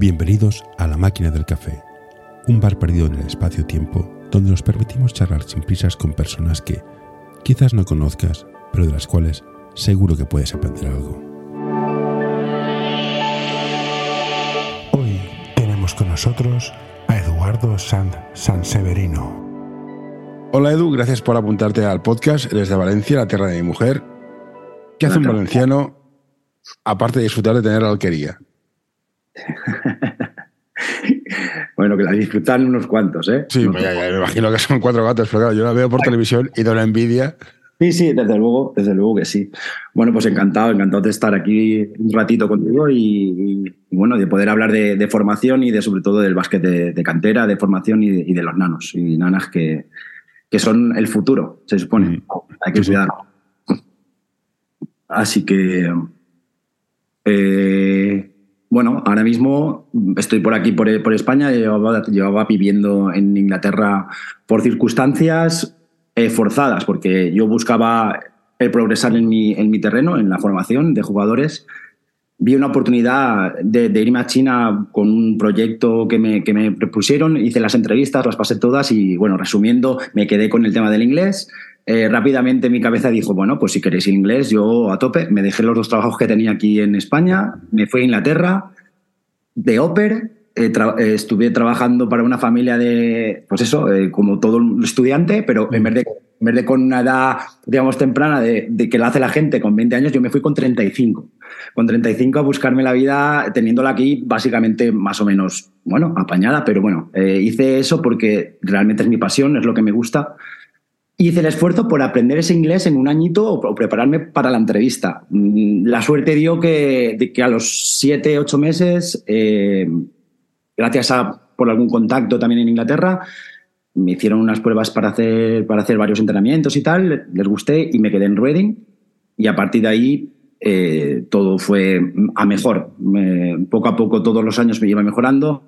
Bienvenidos a La Máquina del Café, un bar perdido en el espacio-tiempo donde nos permitimos charlar sin prisas con personas que quizás no conozcas, pero de las cuales seguro que puedes aprender algo. Hoy tenemos con nosotros a Eduardo San Sanseverino. Hola Edu, gracias por apuntarte al podcast. Eres de Valencia, la tierra de mi mujer. ¿Qué hace un valenciano aparte de disfrutar de tener la alquería? bueno, que la disfrutan unos cuantos, ¿eh? Sí, me imagino que son cuatro gatos, pero claro, yo la veo por televisión y de una envidia. Sí, sí, desde luego, desde luego que sí. Bueno, pues encantado, encantado de estar aquí un ratito contigo y, bueno, de poder hablar de, formación y de sobre todo del básquet de, cantera, de formación y de, los nanos y nanas que, que, son el futuro, se supone. Mm. Hay que cuidarlo. Así que eh, bueno, ahora mismo estoy por aquí, por, España, llevaba, viviendo en Inglaterra por circunstancias eh, forzadas, porque yo buscaba progresar en mi, en mi terreno, en la formación de jugadores. Vi una oportunidad de, irme a China con un proyecto que me, que me propusieron, hice las entrevistas, las pasé todas y, bueno, resumiendo, me quedé con el tema del inglés eh, rápidamente mi cabeza dijo, bueno, pues si queréis inglés, yo a tope. Me dejé los dos trabajos que tenía aquí en España, me fui a Inglaterra, de Oper, eh, eh, estuve trabajando para una familia de, pues eso, como todo estudiante, pero en vez, de, en de con una edad, digamos, temprana de, que la hace la gente con 20 años, yo me fui con 35. Con 35 a buscarme la vida, teniéndola aquí básicamente más o menos, bueno, apañada, pero bueno, hice eso porque realmente es mi pasión, es lo que me gusta hice el esfuerzo por aprender ese inglés en un añito o, prepararme para la entrevista. Mm, la suerte dio que, que a los siete, ocho meses, eh, gracias a por algún contacto también en Inglaterra, me hicieron unas pruebas para hacer, para hacer varios entrenamientos y tal, les gusté y me quedé en Reading. Y a partir de ahí eh, todo fue a mejor. poco a poco, todos los años me iba mejorando.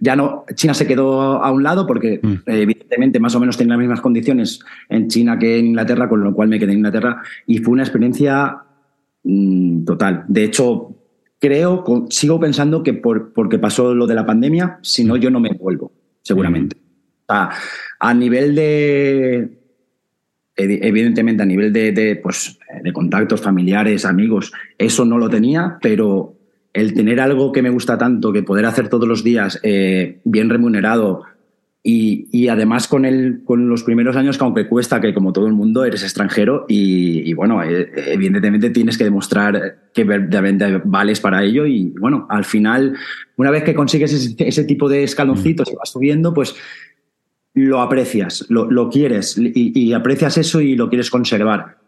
Ya no, China se quedó a un lado porque mm. eh, evidentemente más o menos tenía las mismas condiciones en China que en Inglaterra, con lo cual me quedé en Inglaterra y fue una experiencia mm, total. De hecho, creo, sigo pensando que por, porque pasó lo de la pandemia, si no, mm. yo no me vuelvo, seguramente. a nivel de, evidentemente a nivel de, pues, de contactos familiares, amigos, eso no lo tenía, pero el tener algo que me gusta tanto, que poder hacer todos los días eh, bien remunerado y, además con, el, con los primeros años que aunque cuesta, que como todo el mundo eres extranjero y, bueno, eh, evidentemente tienes que demostrar que verdaderamente vales para ello y bueno, al final, una vez que consigues ese, tipo de escaloncitos y vas subiendo, pues lo aprecias, lo, quieres y, aprecias eso y lo quieres conservar.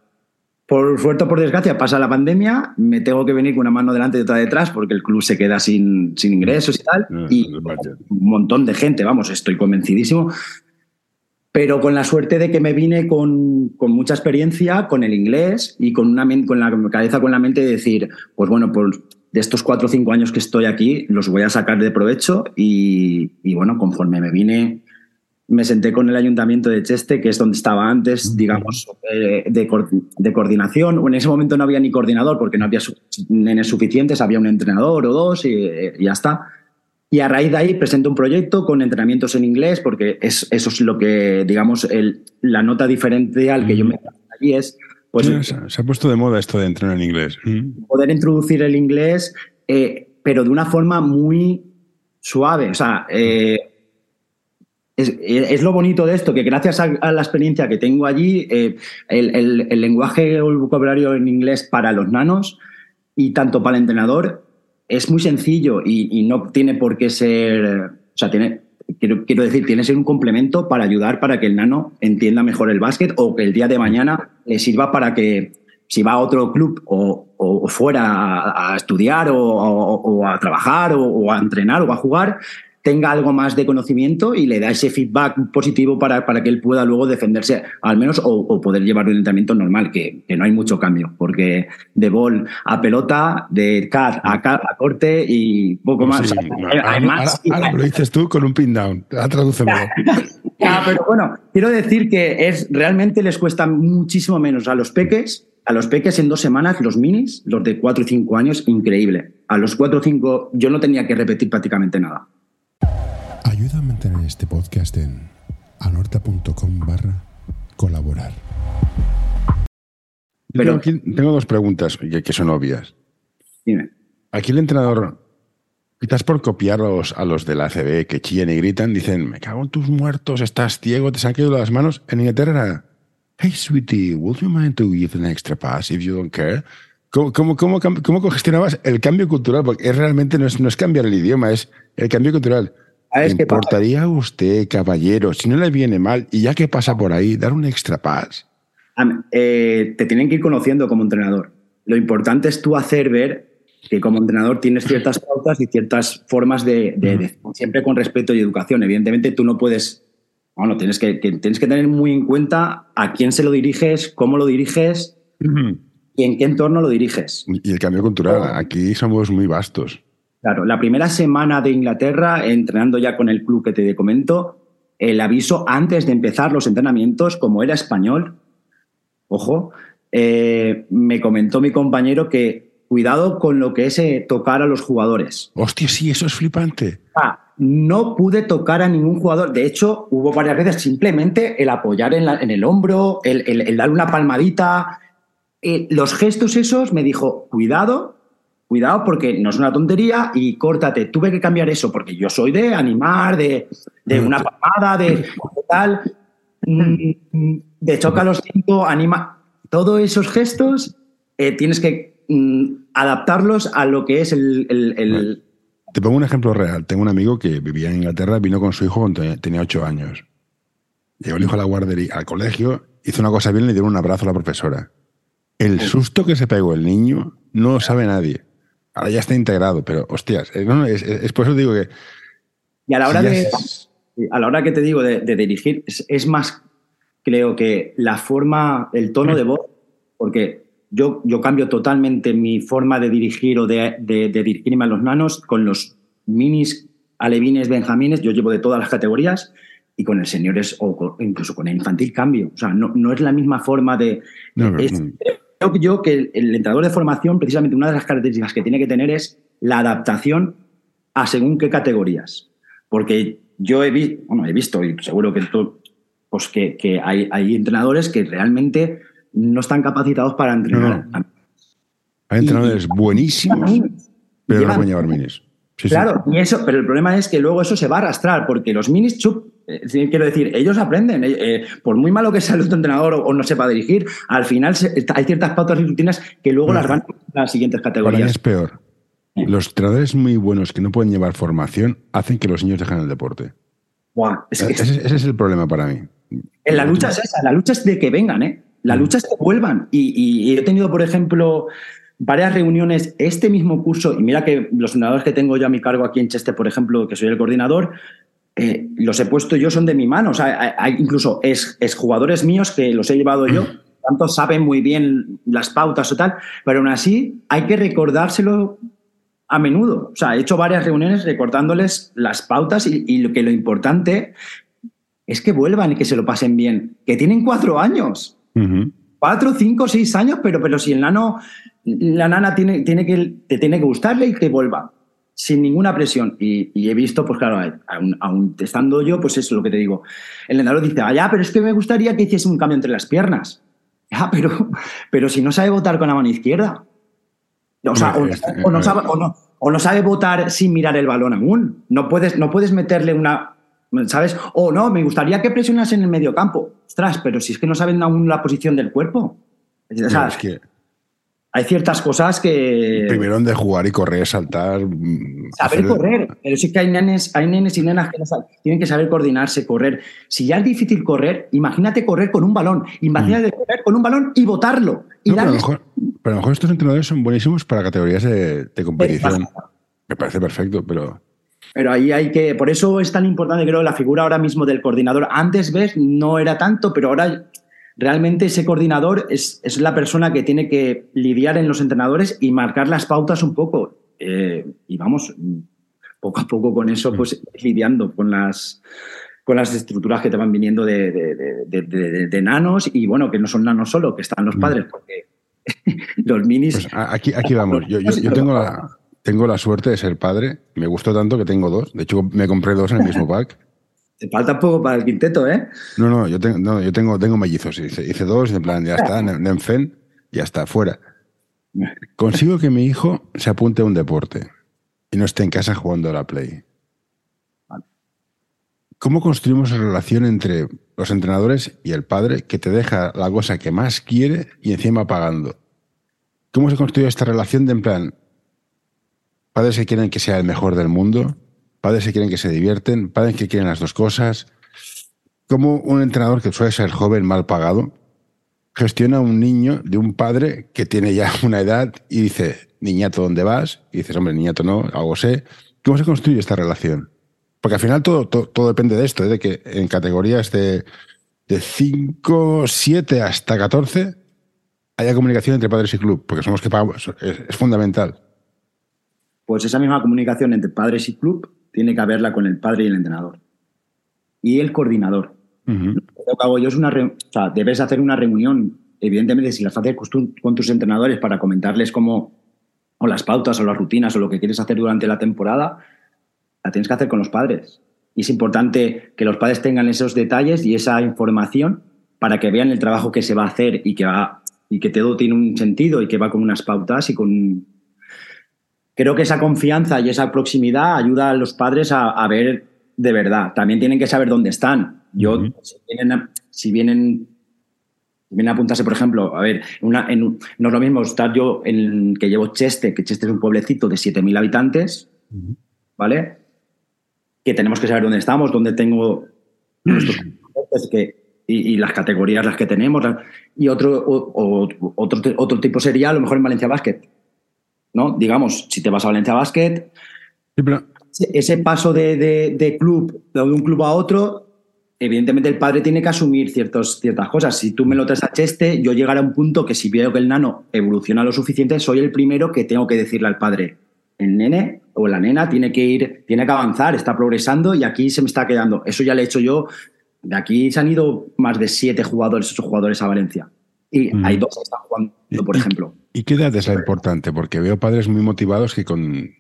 Por suerte o por desgracia pasa la pandemia, me tengo que venir con una mano delante y otra detrás porque el club se queda sin, sin ingresos y tal. Ah, y un montón de gente, vamos, estoy convencidísimo. Pero con la suerte de que me vine con, con mucha experiencia, con el inglés y con, una, con la cabeza, con la mente de decir, pues bueno, pues de estos cuatro o cinco años que estoy aquí, los voy a sacar de provecho y, y bueno, conforme me vine me senté con el ayuntamiento de Cheste, que es donde estaba antes, digamos, eh, de, de, coordinación. En ese momento no había ni coordinador porque no había nenes suficientes, había un entrenador o dos y, ya está. Y a raíz de ahí presento un proyecto con entrenamientos en inglés, porque es, eso es lo que, digamos, el, la nota diferencial que yo me allí es... Pues, se ha puesto de moda esto de entrenar en inglés. Poder introducir el inglés, eh, pero de una forma muy suave. O sea, eh, es, lo bonito de esto, que gracias a, la experiencia que tengo allí, eh, el, lenguaje o el vocabulario en inglés para los nanos y tanto para el entrenador es muy sencillo y, no tiene por qué ser, o sea, tiene, quiero, quiero, decir, tiene que ser un complemento para ayudar para que el nano entienda mejor el básquet o que el día de mañana le sirva para que si va a otro club o, fuera a, estudiar o, a trabajar o, a entrenar o a jugar, tenga algo más de conocimiento y le da ese feedback positivo para, para que él pueda luego defenderse, al menos, o, poder llevar un entrenamiento normal, que, no hay mucho cambio, porque de bol a pelota, de cat a, a corte y poco más. además, ahora, lo dices tú con un pin down, tradúcelo. pero bueno, quiero decir que es realmente les cuesta muchísimo menos a los peques A los peques en dos semanas, los minis, los de 4 y 5 años, increíble. A los 4 o 5 yo no tenía que repetir prácticamente nada. Ayuda a mantener este podcast en anorta.com barra colaborar. Pero, tengo, tengo, dos preguntas que, son obvias. Dime. Aquí el entrenador, quizás por copiar a los de la ACB que chillan y gritan, dicen, me cago en tus muertos, estás ciego, te han caído las manos. En Inglaterra era, hey sweetie, would you mind to give an extra pass if you don't care? ¿Cómo, cómo, cómo, cómo congestionabas el cambio cultural? Porque es realmente no es, no es cambiar el idioma, es el cambio cultural. ¿Le importaría a usted, caballero, si no le viene mal, y ya que pasa por ahí, dar un extra pass? Eh, te tienen que ir conociendo como entrenador. Lo importante es tú hacer ver que como entrenador tienes ciertas pautas y ciertas formas de, siempre con respeto y educación. Evidentemente tú no puedes, bueno, tienes que, tienes que tener muy en cuenta a quién se lo diriges, cómo lo diriges y en qué entorno lo diriges. Y el cambio cultural, aquí somos muy vastos. Claro, la primera semana de Inglaterra, entrenando ya con el club que te comento, el aviso antes de empezar los entrenamientos, como era español, ojo, eh, me comentó mi compañero que cuidado con lo que es eh, tocar a los jugadores. Hostia, sí, eso es flipante. Ah, no pude tocar a ningún jugador. De hecho, hubo varias veces simplemente el apoyar en, el hombro, el, dar una palmadita. Eh, los gestos esos me dijo, cuidado, cuidado porque no es una tontería y córtate. Tuve que cambiar eso porque yo soy de animar, de, de una palmada, de tal. Mm, de choca los cinco, anima. Todos esos gestos eh, tienes que mm, adaptarlos a lo que es el, Te pongo un ejemplo real. Tengo un amigo que vivía en Inglaterra, vino con su hijo cuando tenía ocho años. Llegó el hijo a la guardería, al colegio, hizo una cosa bien y le dieron un abrazo a la profesora. El susto que se pegó el niño no lo sabe nadie. Ahora ya está integrado, pero hostias, eh, es, por eso digo que. Y a la hora de. A la hora que te digo de, dirigir, es, más, creo que la forma, el tono de voz, porque yo, yo cambio totalmente mi forma de dirigir o de, dirigirme a los nanos con los minis, alevines, benjamines, yo llevo de todas las categorías y con el señores o incluso con el infantil cambio. O sea, no, no es la misma forma de creo yo que el, entrenador de formación, precisamente una de las características que tiene que tener es la adaptación a según qué categorías. Porque yo he, bueno, he visto, y seguro que, pues que, hay, hay, entrenadores que realmente no están capacitados para entrenar. Hay entrenadores buenísimos, pero no pueden llevar minis. claro, Y eso, pero el problema es que luego eso se va a arrastrar, porque los minis chup eh, quiero decir, ellos aprenden. Eh, eh, por muy malo que sea el entrenador o, no sepa dirigir, al final hay ciertas pautas y rutinas que luego las van a las siguientes categorías. es peor. Los entrenadores muy buenos que no pueden llevar formación hacen que los niños dejen el deporte. ese, es el problema para mí. En la lucha es esa, la lucha es de que vengan, ¿eh? La lucha es que vuelvan. Y, he tenido, por ejemplo, varias reuniones, este mismo curso, y mira que los entrenadores que tengo yo a mi cargo aquí en Cheste, por ejemplo, que soy el coordinador, eh, los he puesto yo, son de mi mano. O sea, hay, incluso es, jugadores míos que los he llevado yo, tanto saben muy bien las pautas o tal, pero aún así hay que recordárselo a menudo. O sea, he hecho varias reuniones recordándoles las pautas y, lo que lo importante es que vuelvan y que se lo pasen bien. Que tienen cuatro años. Cuatro, cinco, seis años, pero, pero si el nano, la nana tiene, tiene que, te tiene que gustarle y que vuelva sin ninguna presión. Y, he visto, pues claro, aún, estando yo, pues eso es lo que te digo. El entrenador dice, ah, ya, pero es que me gustaría que hiciese un cambio entre las piernas. Ya, pero, pero si no sabe votar con la mano izquierda. O, sea, o, no sabe, o, no, votar sin mirar el balón aún. No puedes, no puedes meterle una. ¿Sabes? O no, me gustaría que presionas en el medio campo. Ostras, pero si es que no saben aún la posición del cuerpo. Es que hay ciertas cosas que. Primero de jugar y correr, saltar. Mm, saber correr. Pero sí que hay nenes, hay nenes y nenas que tienen que saber coordinarse, correr. Si ya es difícil correr, imagínate correr con un balón. Imagínate mm. correr con un balón y botarlo. Y pero, a lo mejor, estos entrenadores son buenísimos para categorías de, competición. Me parece perfecto, pero. Pero ahí hay que. Por eso es tan importante, creo, la figura ahora mismo del coordinador. Antes, ves, no era tanto, pero ahora realmente ese coordinador es, la persona que tiene que lidiar en los entrenadores y marcar las pautas un poco. Eh, y vamos, poco a poco con eso, pues lidiando con las, con las estructuras que te van viniendo de, de, nanos y bueno, que no son nanos solo, que están los padres, porque los minis. Pues aquí, aquí vamos. Yo, yo, yo tengo, la, tengo la suerte de ser padre. Me gustó tanto que tengo dos. De hecho, me compré dos en el mismo pack. Te falta poco para el quinteto, ¿eh? No, no, yo tengo, no, yo tengo, tengo mellizos. Hice, hice dos, en plan, ya está, Nenfen, ya está, fuera. Consigo que mi hijo se apunte a un deporte y no esté en casa jugando a la Play. ¿Cómo construimos la relación entre los entrenadores y el padre que te deja la cosa que más quiere y encima pagando? ¿Cómo se construye esta relación de en plan, padres que quieren que sea el mejor del mundo, padres que quieren que se divierten, padres que quieren las dos cosas? ¿Cómo un entrenador que suele ser joven mal pagado gestiona a un niño de un padre que tiene ya una edad y dice, niñato, ¿dónde vas? Y dices, hombre, niñato no, algo sé. ¿Cómo se construye esta relación? Porque al final todo, todo, depende de esto, ¿eh? de que en categorías de, de 5, 7 hasta 14 haya comunicación entre padres y club, porque somos que pagamos, es, fundamental. Pues esa misma comunicación entre padres y club tiene que haberla con el padre y el entrenador. Y el coordinador. Lo que hago yo es una. O sea, debes hacer una reunión, evidentemente, si las haces con tus entrenadores para comentarles cómo. o las pautas o las rutinas o lo que quieres hacer durante la temporada, la tienes que hacer con los padres. Y es importante que los padres tengan esos detalles y esa información para que vean el trabajo que se va a hacer y que, va, y que todo tiene un sentido y que va con unas pautas y con... Creo que esa confianza y esa proximidad ayuda a los padres a, ver de verdad. También tienen que saber dónde están. Yo, si, vienen, si vienen vienen a apuntarse, por ejemplo, a ver, una, en, no es lo mismo estar yo en que llevo Cheste, que Cheste es un pueblecito de 7.000 habitantes, ¿vale? que tenemos que saber dónde estamos, dónde tengo nuestros que, y, las categorías las que tenemos. Y otro, otro, otro tipo sería a lo mejor en Valencia Basket. ¿No? Digamos, si te vas a Valencia Basket, ese paso de, club, de un club a otro, evidentemente el padre tiene que asumir ciertos, ciertas cosas. Si tú me lo traes a Cheste, yo llegaré a un punto que si veo que el nano evoluciona lo suficiente, soy el primero que tengo que decirle al padre, el nene o la nena tiene que ir, tiene que avanzar, está progresando y aquí se me está quedando. Eso ya lo he hecho yo. De aquí se han ido más de siete jugadores, ocho jugadores a Valencia. Y hay dos que están jugando, por ejemplo. ¿Y qué edad es la importante? Porque veo padres muy motivados que con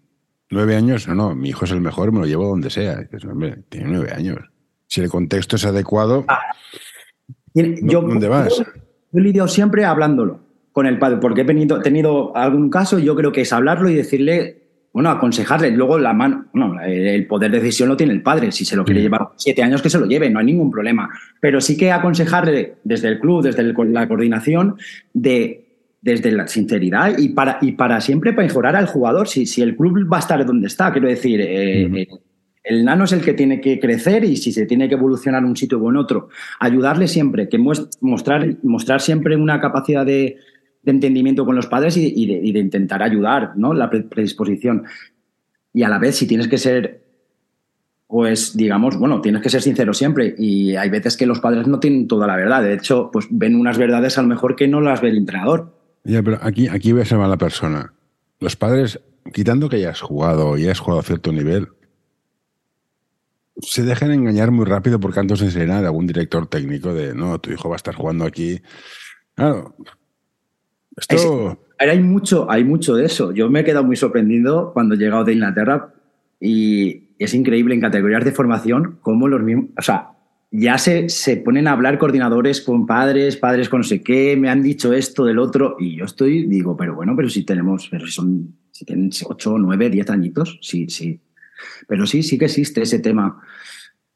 nueve años, no, no, mi hijo es el mejor, me lo llevo donde sea. Dices, hombre, tiene nueve años. Si el contexto es adecuado, ah, ¿dónde vas? Yo, he lidiado siempre hablándolo con el padre, porque he tenido, tenido algún caso, yo creo que es hablarlo y decirle bueno, aconsejarle. Luego la mano, bueno, el poder de decisión lo tiene el padre. Si se lo quiere llevar siete años, que se lo lleve, no hay ningún problema. Pero sí que aconsejarle desde el club, desde la coordinación, de desde la sinceridad y para, y para siempre mejorar al jugador. Si, si el club va a estar donde está, quiero decir, eh, eh, el nano es el que tiene que crecer y si se tiene que evolucionar un sitio o en otro, ayudarle siempre, que mostrar, mostrar siempre una capacidad de, de entendimiento con los padres y de, intentar ayudar, ¿no? La predisposición. Y a la vez, si tienes que ser, pues digamos, bueno, tienes que ser sincero siempre. Y hay veces que los padres no tienen toda la verdad. De hecho, pues ven unas verdades a lo mejor que no las ve el entrenador. Ya, pero aquí, aquí a ser la persona. Los padres, quitando que hayas jugado y hayas jugado a cierto nivel, se dejan engañar muy rápido por cantos de sirena de algún director técnico de, no, tu hijo va a estar jugando aquí. Claro, hay, mucho, hay mucho de eso. Yo me he quedado muy sorprendido cuando he llegado de Inglaterra y es increíble en categorías de formación cómo los mismos, o sea, ya se, se ponen a hablar coordinadores con padres, padres con no sé qué, me han dicho esto del otro y yo estoy, digo, pero bueno, pero si tenemos, pero si son, si tienen 8, 9, 10 añitos, sí, sí. Pero sí, sí que existe ese tema.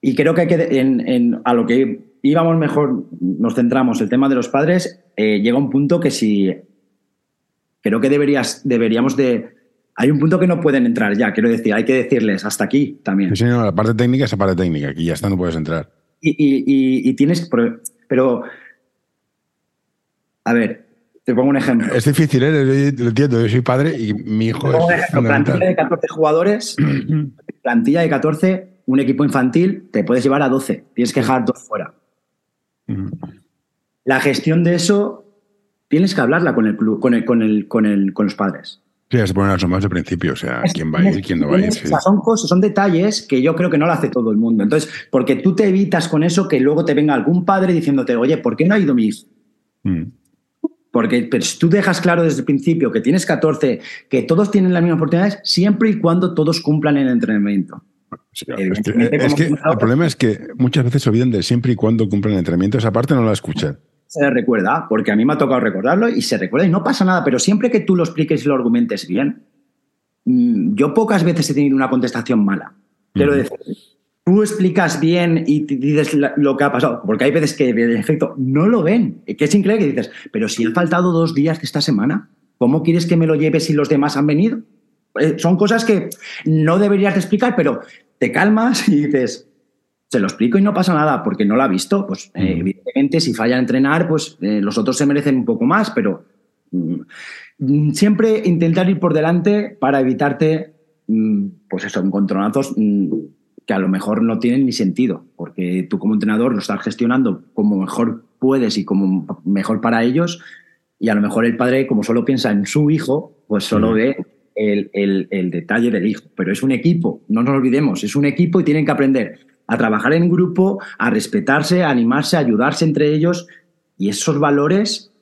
Y creo que, en, en, a lo que íbamos mejor, nos centramos, el tema de los padres, eh, llega un punto que si creo que deberías, deberíamos de... Hay un punto que no pueden entrar ya, quiero decir, hay que decirles hasta aquí también. Sí, no, la parte técnica es la parte técnica, aquí ya está, no puedes entrar. Y, tienes, pero, a ver, te pongo un ejemplo. Es difícil, ¿eh? lo entiendo, yo soy padre y mi hijo es... plantilla de 14 jugadores, plantilla de 14, un equipo infantil, te puedes llevar a 12, tienes que dejar dos fuera. La gestión de eso tienes que hablarla con el club, con el, con el, con el, con los padres. Sí, se ponen las normas de principio, o sea, quién va a ir, quién no va a ir. son cosas, son detalles que yo creo que no lo hace todo el mundo. Entonces, porque tú te evitas con eso que luego te venga algún padre diciéndote, oye, ¿por qué no ha ido mi hijo? Mm. Porque pero si tú dejas claro desde el principio que tienes 14, que todos tienen las mismas oportunidades, siempre y cuando todos cumplan el entrenamiento. Sí, es que, es que el problema es que muchas veces se olvidan de siempre y cuando cumplan el entrenamiento. Esa parte no la escuchan. Se recuerda, porque a mí me ha tocado recordarlo y se recuerda y no pasa nada, pero siempre que tú lo expliques y lo argumentes bien, mm, yo pocas veces he tenido una contestación mala. Quiero decir, tú explicas bien y dices lo que ha pasado, porque hay veces que en efecto no lo ven, que es increíble que dices, pero si han faltado dos días de esta semana, ¿cómo quieres que me lo lleve si los demás han venido? Eh, son cosas que no deberías de explicar, pero te calmas y dices, se lo explico y no pasa nada porque no lo ha visto. Pues eh, evidentemente si falla a entrenar, pues eh, los otros se merecen un poco más, pero mm, siempre intentar ir por delante para evitarte, mm, pues eso, encontronazos mm, que a lo mejor no tienen ni sentido, porque tú como entrenador lo estás gestionando como mejor puedes y como mejor para ellos, y a lo mejor el padre, como solo piensa en su hijo, pues solo ve el, detalle del hijo. Pero es un equipo, no nos olvidemos, es un equipo y tienen que aprender a trabajar en grupo, a respetarse, a animarse, a ayudarse entre ellos y esos valores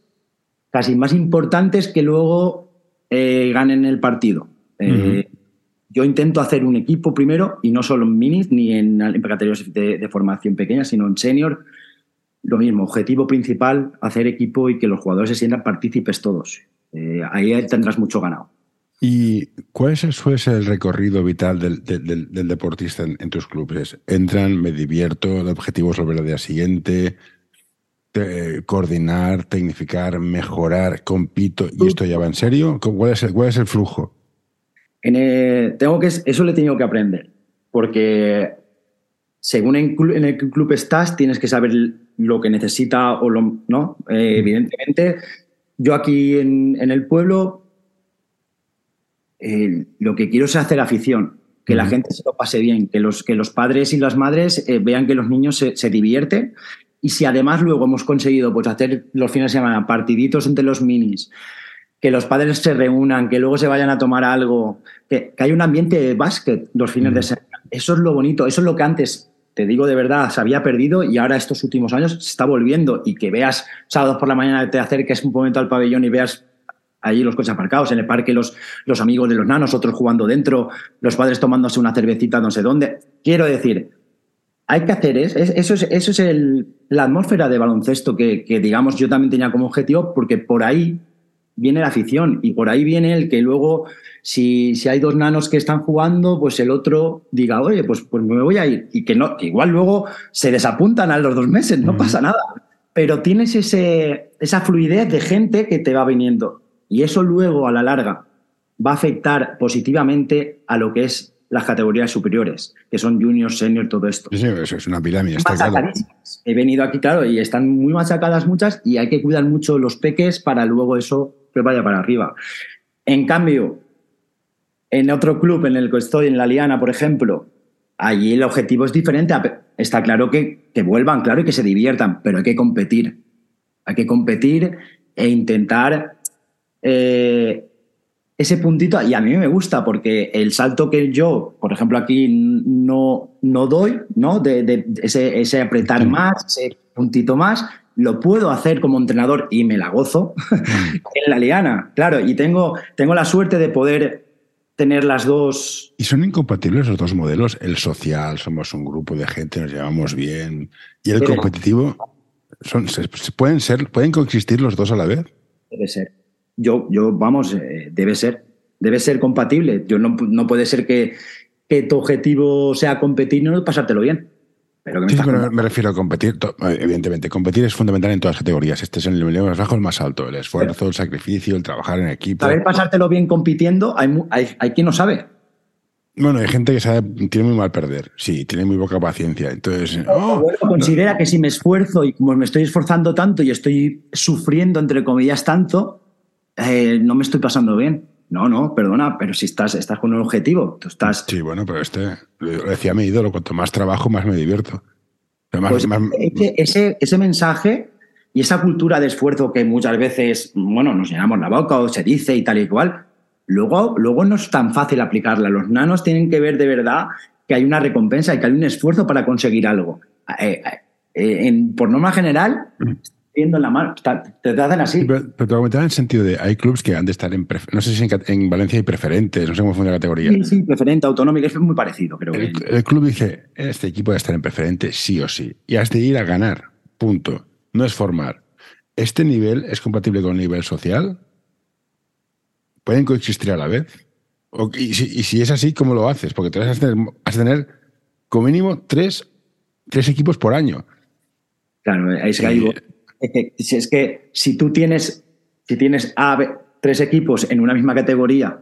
casi más importantes que luego eh, ganen el partido. Eh, yo intento hacer un equipo primero y no solo en minis ni en, categorías de, formación pequeña, sino en senior. Lo mismo, objetivo principal, hacer equipo y que los jugadores se sientan partícipes todos. Eh, ahí tendrás mucho ganado. ¿Y cuál es, suele ser el recorrido vital del, deportista en, tus clubes? ¿Entran, me divierto, el objetivo es volver al día siguiente, coordinar, tecnificar, mejorar, compito y esto ya va en serio? ¿Cuál es el, cuál es el flujo? En tengo que, eso le he tenido que aprender, porque según en, en el club estás, tienes que saber lo que necesita o lo, no. Eh, evidentemente, yo aquí en, en el pueblo eh, lo que quiero es hacer afición, que la gente se lo pase bien, que los, que los padres y las madres eh, vean que los niños se, divierten. Y si además luego hemos conseguido pues, hacer los fines de semana partiditos entre los minis, que los padres se reúnan, que luego se vayan a tomar algo, que, que hay un ambiente de básquet los fines de semana. Eso es lo bonito, eso es lo que antes, te digo de verdad, se había perdido y ahora estos últimos años se está volviendo y que veas sábados por la mañana te acerques un momento al pabellón y veas allí los coches aparcados, en el parque los, los amigos de los nanos, otros jugando dentro, los padres tomándose una cervecita no sé dónde. Quiero decir, hay que hacer es, eso es, eso es el, la atmósfera de baloncesto que, que, digamos, yo también tenía como objetivo, porque por ahí viene la afición y por ahí viene el que luego, si, si hay dos nanos que están jugando, pues el otro diga, oye, pues, pues me voy a ir. Y que no, que igual luego se desapuntan a los dos meses, no pasa nada. Pero tienes ese, esa fluidez de gente que te va viniendo. Y eso luego, a la larga, va a afectar positivamente a lo que es las categorías superiores, que son junior, senior, todo esto. Sí, eso es una pirámide. Está claro. He venido aquí, claro, y están muy machacadas muchas y hay que cuidar mucho los peques para luego eso que vaya para arriba. En cambio, en otro club en el que estoy, en la Liana, por ejemplo, allí el objetivo es diferente. Está claro que, que vuelvan, claro, y que se diviertan, pero hay que competir. Hay que competir e intentar eh, ese puntito, y a mí me gusta porque el salto que yo, por ejemplo, aquí no, no doy, ¿no? De, ese, apretar más, ese puntito más, lo puedo hacer como entrenador y me la gozo en la liana, claro, y tengo, tengo la suerte de poder tener las dos. ¿Y son incompatibles los dos modelos? El social, somos un grupo de gente, nos llevamos bien, y el competitivo, son, ¿pueden, ser, ¿pueden coexistir los dos a la vez? Debe ser yo, yo vamos, eh, debe ser, debe ser compatible. Yo no, no puede ser que, que, tu objetivo sea competir y no pasártelo bien. Pero sí, me refiero a competir, evidentemente, competir es fundamental en todas las categorías. Este es el nivel más bajo, el más alto. El esfuerzo, el sacrificio, el trabajar en equipo. Saber pasártelo bien compitiendo, hay, hay, hay quien no sabe. Bueno, hay gente que sabe, tiene muy mal perder, sí, tiene muy poca paciencia. Entonces, oh, considera que si me esfuerzo y como me estoy esforzando tanto y estoy sufriendo, entre comillas, tanto, eh, no me estoy pasando bien. No, no, perdona, pero si estás, estás con un objetivo, tú estás... Sí, bueno, pero este, lo decía mi ídolo, cuanto más trabajo, más me divierto. Pues ese, ese, mensaje y esa cultura de esfuerzo que muchas veces, bueno, nos llenamos la boca o se dice y tal y cual, luego, luego no es tan fácil aplicarla. Los nanos tienen que ver de verdad que hay una recompensa y que hay un esfuerzo para conseguir algo. Eh, eh, por norma general, mm viendo en la mano. Te, te hacen así. Pero, pero te comentaba en el sentido de hay clubes que han de estar en. No sé si en, Valencia hay preferentes, no sé cómo funciona la categoría. Sí, sí, preferente, autonómico, es muy parecido, creo el, El club dice: este equipo debe estar en preferente sí o sí. Y has de ir a ganar. Punto. No es formar. ¿Este nivel es compatible con el nivel social? ¿Pueden coexistir a la vez? y, si, es así, ¿cómo lo haces? Porque te vas a tener, vas a tener como mínimo tres, tres equipos por año. Claro, es que, es que si tú tienes, si tienes a, tres equipos en una misma categoría,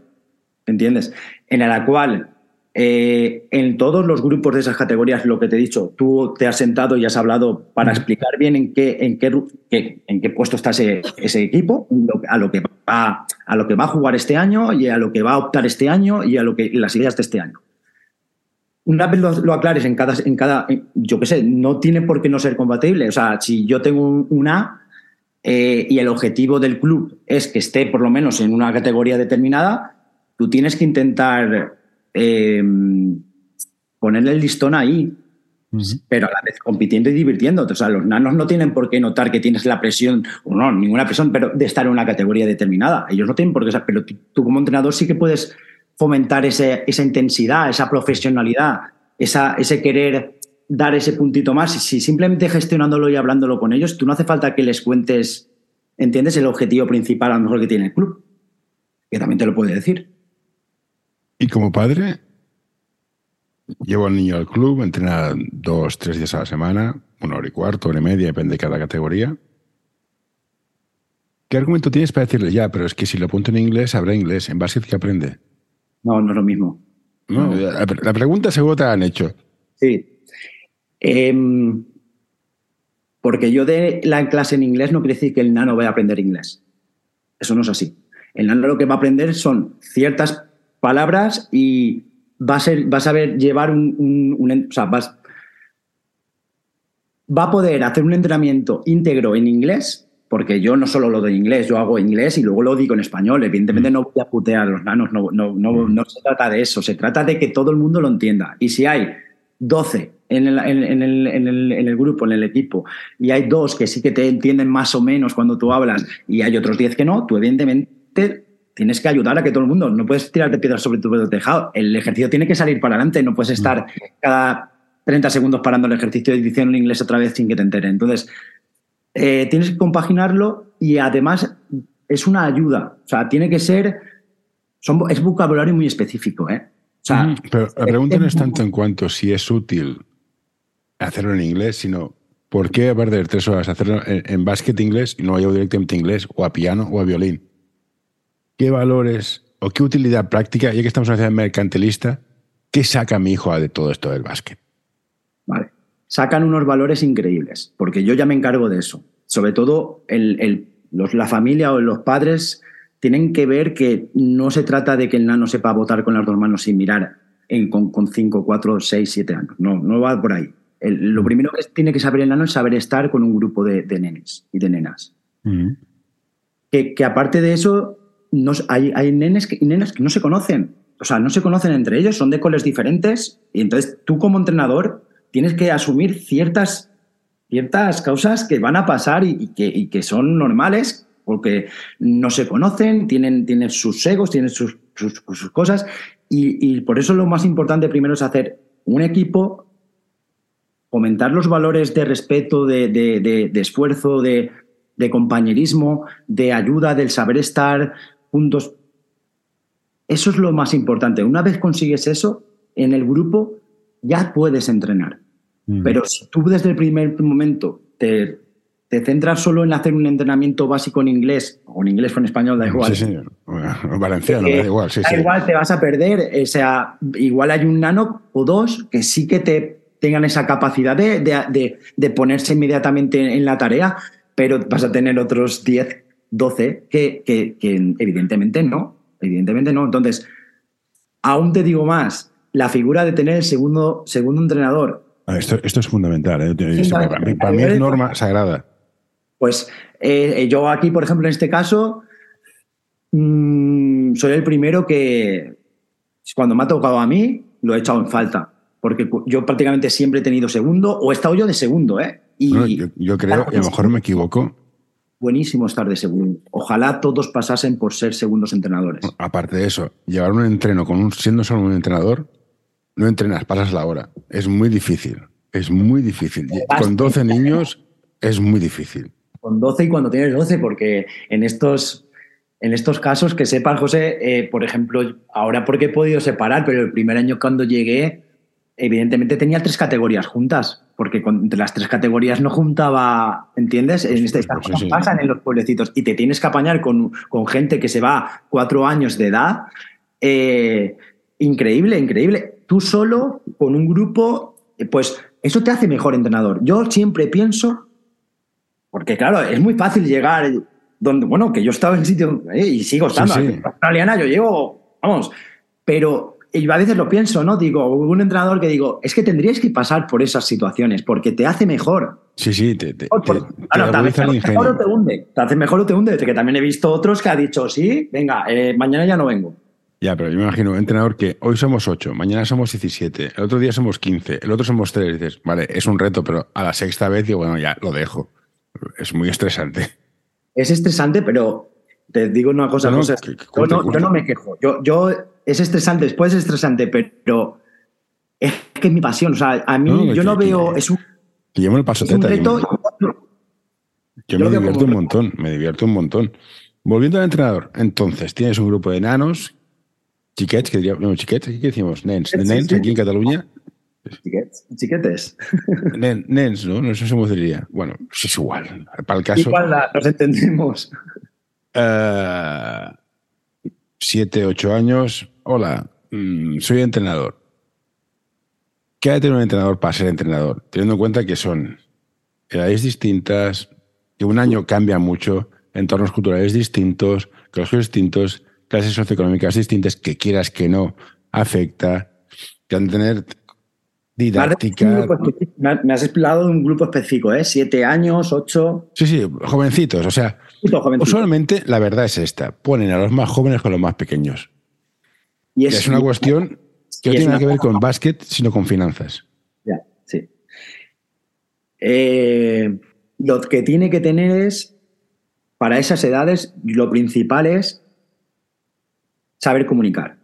¿entiendes? En la cual eh, en todos los grupos de esas categorías, lo que te he dicho, tú te has sentado y has hablado para explicar bien en qué, en qué, en qué puesto está ese, equipo, a lo, que va, a lo que va a jugar este año y a lo que va a optar este año y a lo que las ideas de este año. Una vez lo, aclares en cada, en cada, yo qué sé, no tiene por qué no ser compatible. O sea, si yo tengo un A eh, y el objetivo del club es que esté por lo menos en una categoría determinada, tú tienes que intentar eh, ponerle el listón ahí, pero a la vez compitiendo y divirtiéndote. O sea, los nanos no tienen por qué notar que tienes la presión, o no, ninguna presión, pero de estar en una categoría determinada. Ellos no tienen por qué, pero tú, como entrenador sí que puedes fomentar esa intensidad, esa profesionalidad, ese querer dar ese puntito más. Si simplemente gestionándolo y hablándolo con ellos, tú no hace falta que les cuentes, ¿entiendes? El objetivo principal a lo mejor que tiene el club, que también te lo puede decir. Y como padre, llevo al niño al club, entrena dos, tres días a la semana, una hora y cuarto, hora y media, depende de cada categoría. ¿Qué argumento tienes para decirle ya, pero es que si lo apunto en inglés, habrá inglés? ¿En básquet qué aprende? No, no es lo mismo. La, pregunta seguro te la han hecho. Sí. Em, porque yo de la clase en inglés no quiere decir que el nano vaya a aprender inglés. Eso no es así. El nano lo que va a aprender son ciertas palabras y vas a, vas a ver llevar un, o sea, vas, va a poder hacer un entrenamiento íntegro en inglés, porque yo no solo lo doy inglés, yo hago inglés y luego lo digo en español. Evidentemente mm. no voy a putear a los nanos, no, no, no, mm. no, se trata de eso, se trata de que todo el mundo lo entienda. Y si hay 12 en el, en, el, en, el, en el, grupo, en el equipo, y hay dos que sí que te entienden más o menos cuando tú hablas y hay otros 10 que no, tú evidentemente tienes que ayudar a que todo el mundo, no puedes tirarte piedras sobre tu tejado. El ejercicio tiene que salir para adelante, no puedes estar cada 30 segundos parando el ejercicio y diciendo en inglés otra vez sin que te entere. Entonces, eh, tienes que compaginarlo y además es una ayuda. O sea, tiene que ser. Son, es vocabulario muy específico, ¿eh? Pero la pregunta no es tanto en cuanto si es útil hacerlo en inglés, sino ¿por qué perder tres horas hacerlo en, en básquet inglés y no vaya directamente a inglés o a piano o a violín? ¿qué valores o qué utilidad práctica, ya que estamos en una ciudad mercantilista, qué saca mi hijo de todo esto del básquet? Sacan unos valores increíbles, porque yo ya me encargo de eso. Sobre todo la familia o los padres tienen que ver que no se trata de que el nano sepa votar con las dos manos sin mirar en, con, con cinco, cuatro, seis, siete años. No, no va por ahí. lo primero que tiene que saber el nano es saber estar con un grupo de, nenes y de nenas. que, que, aparte de eso, hay, hay nenes que, y nenas que no se conocen. O sea, no se conocen entre ellos, son de coles diferentes. Y entonces tú como entrenador tienes que asumir ciertas, ciertas causas que van a pasar y, que, son normales porque no se conocen, tienen, tienen sus egos, tienen sus, cosas. Y, por eso lo más importante primero es hacer un equipo, fomentar los valores de respeto, de, esfuerzo, de, compañerismo, de ayuda, del saber estar, puntos. Eso es lo más importante. Una vez consigues eso, en el grupo ya puedes entrenar. Pero si tú desde el primer momento te, te, centras solo en hacer un entrenamiento básico en inglés, o en inglés o en español, da igual. Sí, sí. O valenciano, da igual. Sí, da igual, te vas a perder. O sea, igual hay un nano o dos que sí que te tengan esa capacidad de, de, de ponerse inmediatamente en la tarea, pero vas a tener otros 10 12 que, que, evidentemente no, evidentemente no. Entonces, aún te digo más, la figura de tener el segundo, segundo entrenador. Ah, esto, esto, es fundamental, ¿eh? para, mí, es norma sagrada. Pues eh, yo aquí, por ejemplo, en este caso, mm, soy el primero que cuando me ha tocado a mí, lo he echado en falta. Porque yo prácticamente siempre he tenido segundo, o he estado yo de segundo, ¿eh? Y No, yo, yo creo, y a lo mejor me equivoco, buenísimo estar de segundo. Ojalá todos pasasen por ser segundos entrenadores. aparte de eso, llevar un entreno con un, siendo solo un entrenador, no entrenas, pasas la hora. Es muy difícil. Es muy difícil. Con 12 niños es muy difícil. Con 12 y cuando tienes 12, porque en estos, en estos casos, que sepas, José, eh, por ejemplo, ahora porque he podido separar, pero el primer año cuando llegué, evidentemente tenía tres categorías juntas, porque con, entre las tres categorías no juntaba, ¿entiendes? En este Pues, sí. pasan en los pueblecitos y te tienes que apañar con, con gente que se va cuatro años de edad. Eh, increíble, increíble. Tú solo, con un grupo, eh, pues eso te hace mejor entrenador. Yo siempre pienso, porque claro, es muy fácil llegar donde, bueno, que yo estaba en sitio eh, y sigo estando. Sí, sí. Australiana, yo llevo, vamos, pero y a veces lo pienso, ¿no? Digo, un entrenador que digo, es que tendríais que pasar por esas situaciones porque te hace mejor. Sí, sí, te, te, te- por- te claro, te hace mejor o ingenio. te hunde. Te hace mejor o te hunde. Que también he visto otros que ha dicho, sí, venga, eh, mañana ya no vengo. Ya, pero yo me imagino un entrenador que hoy somos 8, mañana somos 17, el otro día somos 15, el otro somos 3. Dices, vale, es un reto, pero a la sexta vez digo, bueno, ya lo dejo. Es muy estresante. Es estresante, pero te digo una cosa, No, no, José, que- que yo, no, curte. yo no me quejo. Yo, yo, es estresante, después es estresante, pero es que es mi pasión. O sea, a mí No, yo no veo, es un, yo me lo paso es un teta. yo reto. me- Yo me divierto un un montón, me divierto un montón. Volviendo al entrenador, entonces tienes un grupo de nanos, chiquets, que diríamos, no, chiquets, qué decimos, nens, nens aquí en Cataluña, Chiquetes. chiquetes. Nen- nens, ¿no? No sé cómo se diría. Bueno, pues es igual. Para el caso, Igual la- nos entendemos. eh, siete, ocho años, hola, mm, soy entrenador. ¿Qué ha de tener un entrenador para ser entrenador? Teniendo en cuenta que son edades distintas, que un año cambia mucho, entornos culturales distintos, colegios distintos, clases socioeconómicas distintas, que quieras que no, afecta, que han de tener didáctica. Me has- explicado de un grupo específico, ¿eh? Siete años, ocho. Sí, sí, jovencitos, o sea, Puto jovencito. usualmente la verdad es esta, ponen a los más jóvenes con los más pequeños. Y Es, una cuestión que no tiene nada que ver con básquet, sino con finanzas. Ya, sí. Eh, lo que tiene que tener es, para esas edades, lo principal es saber comunicar.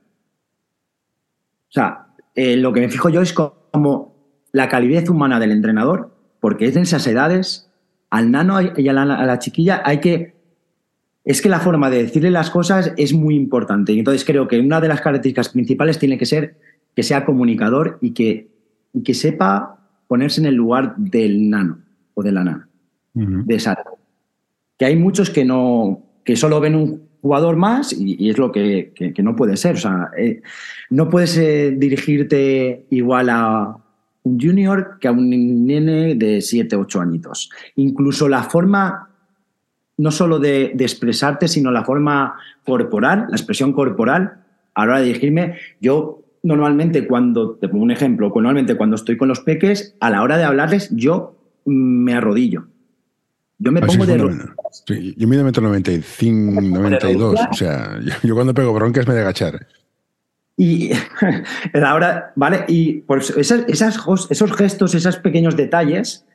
O sea, eh, lo que me fijo yo es como la calidez humana del entrenador, porque es en esas edades, al nano y a la, a la chiquilla hay que... Es que la forma de decirle las cosas es muy importante. Y entonces creo que una de las características principales tiene que ser que sea comunicador y que, y que sepa ponerse en el lugar del nano o de la nana, de esa. Que hay muchos que no, que solo ven un jugador más y, es lo que, que- que no puede ser. O sea, eh, no puedes eh, dirigirte igual a un junior que a un nene de 7, 8 añitos. Incluso la forma, no solo de, de expresarte, sino la forma corporal, la expresión corporal, a la hora de dirigirme, yo normalmente cuando, te pongo un ejemplo, normalmente cuando estoy con los peques, a la hora de hablarles, yo me arrodillo. Yo me pongo de fenomenal. Sí, yo mido metro 95, 92. O sea, yo, yo cuando pego broncas me de agachar. Y ahora, ¿vale? Y por esas, esos gestos, esos pequeños detalles,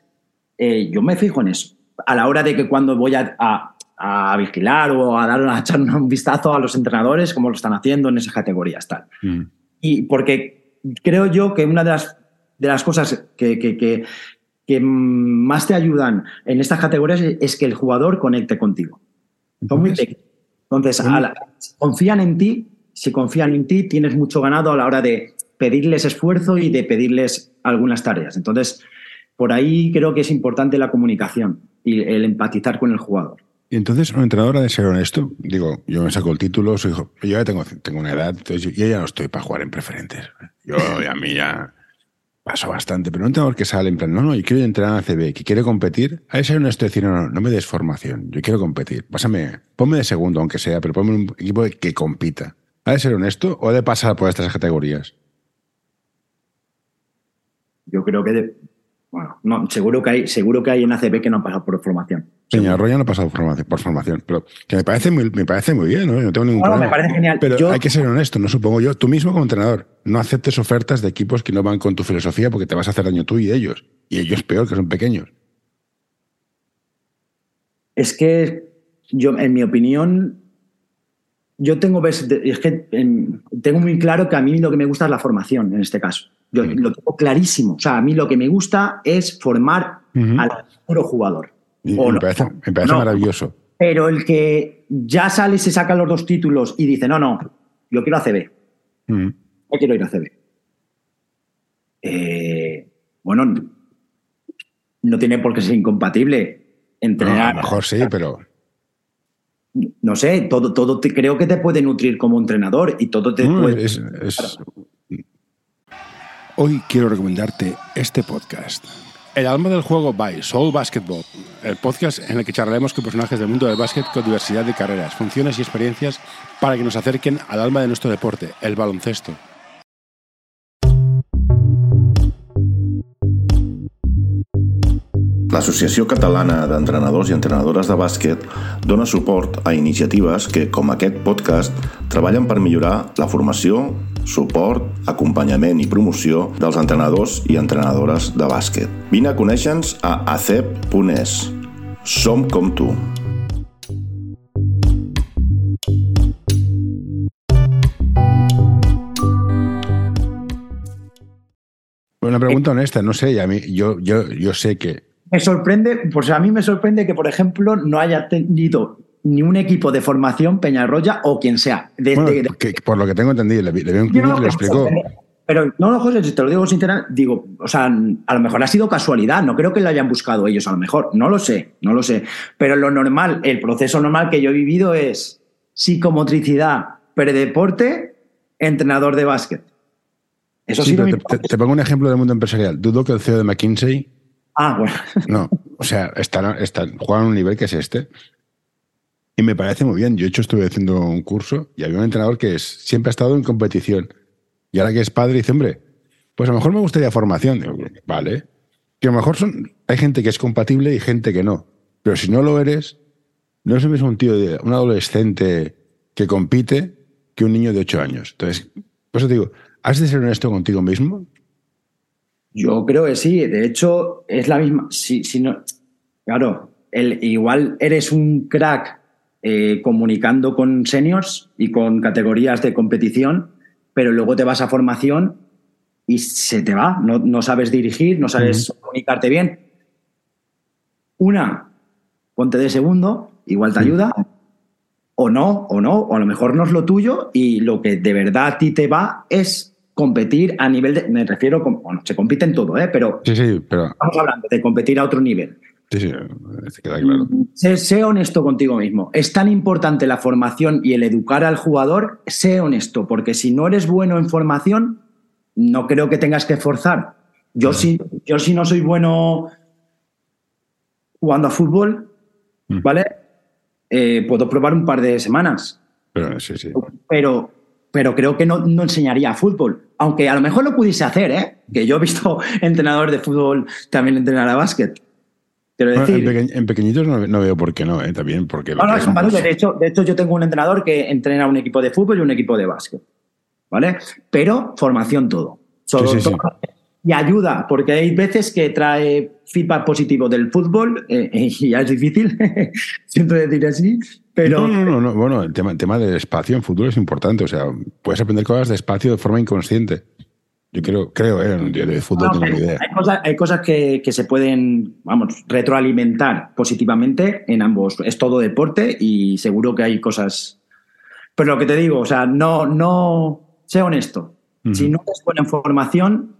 eh, yo me fijo en eso. A la hora de que cuando voy a, a- a vigilar o a dar a echar un vistazo a los entrenadores, cómo lo están haciendo en esas categorías, tal. Mm. Y porque creo yo que una de las, de las cosas que, que- que- que más te ayudan en estas categorías es que el jugador conecte contigo. Son muy Entonces, pequeños. Entonces, Bueno. a la- si confían en ti, si confían en ti, tienes mucho ganado a la hora de pedirles esfuerzo y de pedirles algunas tareas. Entonces, por ahí creo que es importante la comunicación y el empatizar con el jugador. Y entonces, un entrenador ha de ser honesto. Digo, yo me saco el título, soy yo ya tengo, tengo una edad, entonces yo, yo ya no estoy para jugar en preferentes. Yo a mí ya paso bastante. Pero un entrenador que sale en plan, no, no, yo quiero entrenar a CB, que quiere competir, ha de ser honesto y decir, no, no, no me des formación, yo quiero competir. Pásame, ponme de segundo, aunque sea, pero ponme un equipo que compita. ¿Ha de ser honesto o ha de pasar por estas categorías? Yo creo que, de- bueno, no, seguro que hay, seguro que hay en ACB que no han pasado por formación. Señor Arroyo no ha pasado formación- por formación, pero que me parece muy, me parece muy bien, ¿no? No tengo ningún problema. me parece genial. Pero Yo- hay que ser honesto, no supongo yo. Tú mismo como entrenador, no aceptes ofertas de equipos que no van con tu filosofía porque te vas a hacer daño tú y ellos. Y ellos peor, que son pequeños. Es que yo, en mi opinión, yo tengo, es que tengo muy claro que a mí lo que me gusta es la formación en este caso. Yo lo tengo clarísimo. O sea, a mí lo que me gusta es formar al futuro jugador. me, parece, maravilloso. Pero el que ya sale, se saca los dos títulos y dice, no, no, yo quiero ACB. Yo quiero ir a CB. Eh, bueno, no tiene por qué ser incompatible entrenar. a lo mejor sí, pero. No sé, todo, todo te, creo que te puede nutrir como entrenador y todo te puede. Hoy quiero recomendarte este podcast. El alma del juego by Soul Basketball, el podcast en el que charlaremos con personajes del mundo del básquet con diversidad de carreras, funciones y experiencias para que nos acerquen al alma de nuestro deporte, el baloncesto. L'Associació Catalana d'Entrenadors i Entrenadores de Bàsquet dona suport a iniciatives que, com aquest podcast, treballen per millorar la formació, suport, acompanyament i promoció dels entrenadors i entrenadores de bàsquet. Vine a conèixer-nos a acep.es. Som com tu. Una pregunta honesta, no sé, a mí, yo, yo, yo sé que me sorprende, pues a mí me sorprende que, por ejemplo, no haya tenido ni un equipo de formación Peñarroya o quien sea. por lo que tengo entendido, le, veo un club y lo explicó. Pero no, no, José, si te lo digo sinceramente, digo, o sea, a lo mejor ha sido casualidad, no creo que lo hayan buscado ellos, a lo mejor, no lo sé, no lo sé. Pero lo normal, el proceso normal que yo he vivido es psicomotricidad, predeporte, entrenador de básquet. Eso sí, te, te, pongo un ejemplo del mundo empresarial. Dudo que el CEO de McKinsey Ah. No, o sea, están, están, juegan a un nivel que es este. Y me parece muy bien. Yo, de hecho, estuve haciendo un curso y había un entrenador que es, siempre ha estado en competición. Y ahora que es padre, dice, hombre, pues a lo mejor me gustaría formación. vale. Que a lo mejor son, hay gente que es compatible y gente que no. Pero si no lo eres, no es lo mismo un tío, de, un adolescente que compite que un niño de 8 años. Entonces, por eso te digo, has de ser honesto contigo mismo yo creo que sí. De hecho, es la misma. Si, si no, claro, el, igual eres un crack eh, comunicando con seniors y con categorías de competición, pero luego te vas a formación y se te va. No, sabes dirigir, no sabes comunicarte bien. Una, ponte de segundo, igual te ayuda. O no, o no, o a lo mejor no es lo tuyo y lo que de verdad a ti te va es competir a nivel de. Me refiero. bueno, se compite en todo, ¿eh? Pero. Sí, sí, pero. Estamos hablando de competir a otro nivel. Sí, sí, queda claro. Sé, honesto contigo mismo. Es tan importante la formación y el educar al jugador. Sé honesto, porque si no eres bueno en formación, no creo que tengas que forzar. Yo, si, yo si no soy bueno jugando a fútbol, mm. ¿vale? Eh, puedo probar un par de semanas. Pero, sí, sí. Pero pero creo que no, no, enseñaría fútbol. Aunque a lo mejor lo pudiese hacer, ¿eh? Que yo he visto entrenadores de fútbol también entrenar a básquet. decir, en, pequeñitos no, veo por qué no, ¿eh? También porque... No, no, de, hecho, de hecho, yo tengo un entrenador que entrena un equipo de fútbol y un equipo de básquet. ¿Vale? Pero formación todo. Y ayuda, porque hay veces que trae feedback positivo del fútbol eh, y ya es difícil, siento decir así, pero... No, no, no, bueno, el tema, el tema del espacio en fútbol es importante, o sea, puedes aprender cosas de espacio de forma inconsciente. Yo creo, creo, ¿eh? de fútbol no, tengo idea. Hay cosas, hay cosas que, que, se pueden, vamos, retroalimentar positivamente en ambos. Es todo deporte y seguro que hay cosas... Pero lo que te digo, o sea, no, no, sé honesto. Si no te buena formación,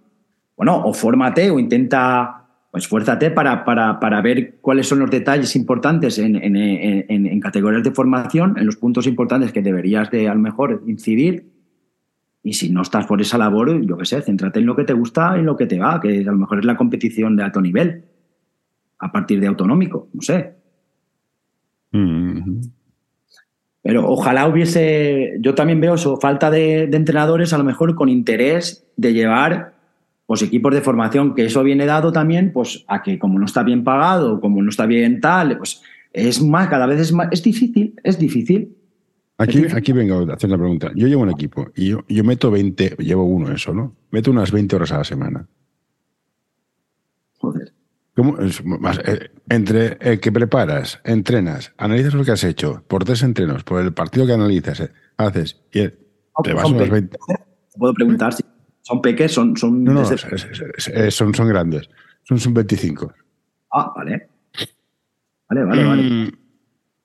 bueno, o fórmate o intenta pues esfuérzate para, para, para, ver cuáles son los detalles importantes en, en, en, categorías de formación, en los puntos importantes que deberías de a lo mejor incidir. Y si no estás por esa labor, yo qué sé, céntrate en lo que te gusta y en lo que te va, que a lo mejor es la competición de alto nivel, a partir de autonómico, no sé. Mm-hmm. Pero ojalá hubiese, yo también veo eso, falta de, de entrenadores a lo mejor con interés de llevar pues equipos de formación, que eso viene dado también pues a que como no está bien pagado, como no está bien tal, pues es más, cada vez es más, es difícil, es difícil. Aquí, aquí vengo a hacer una pregunta. Yo llevo un equipo y yo, yo meto 20, llevo uno eso, ¿no? Meto unas 20 horas a la semana. Joder. ¿Cómo? Es más, eh, entre el que preparas, entrenas, analizas lo que has hecho, por tres entrenos, por el partido que analizas, eh, haces, y el- te vas son unos peques. 20. Puedo preguntar si son peques, son. son No, no, desde- es- es- es- es- son, son grandes. Son sub 25. Ah, vale. Vale, vale, vale. Mm,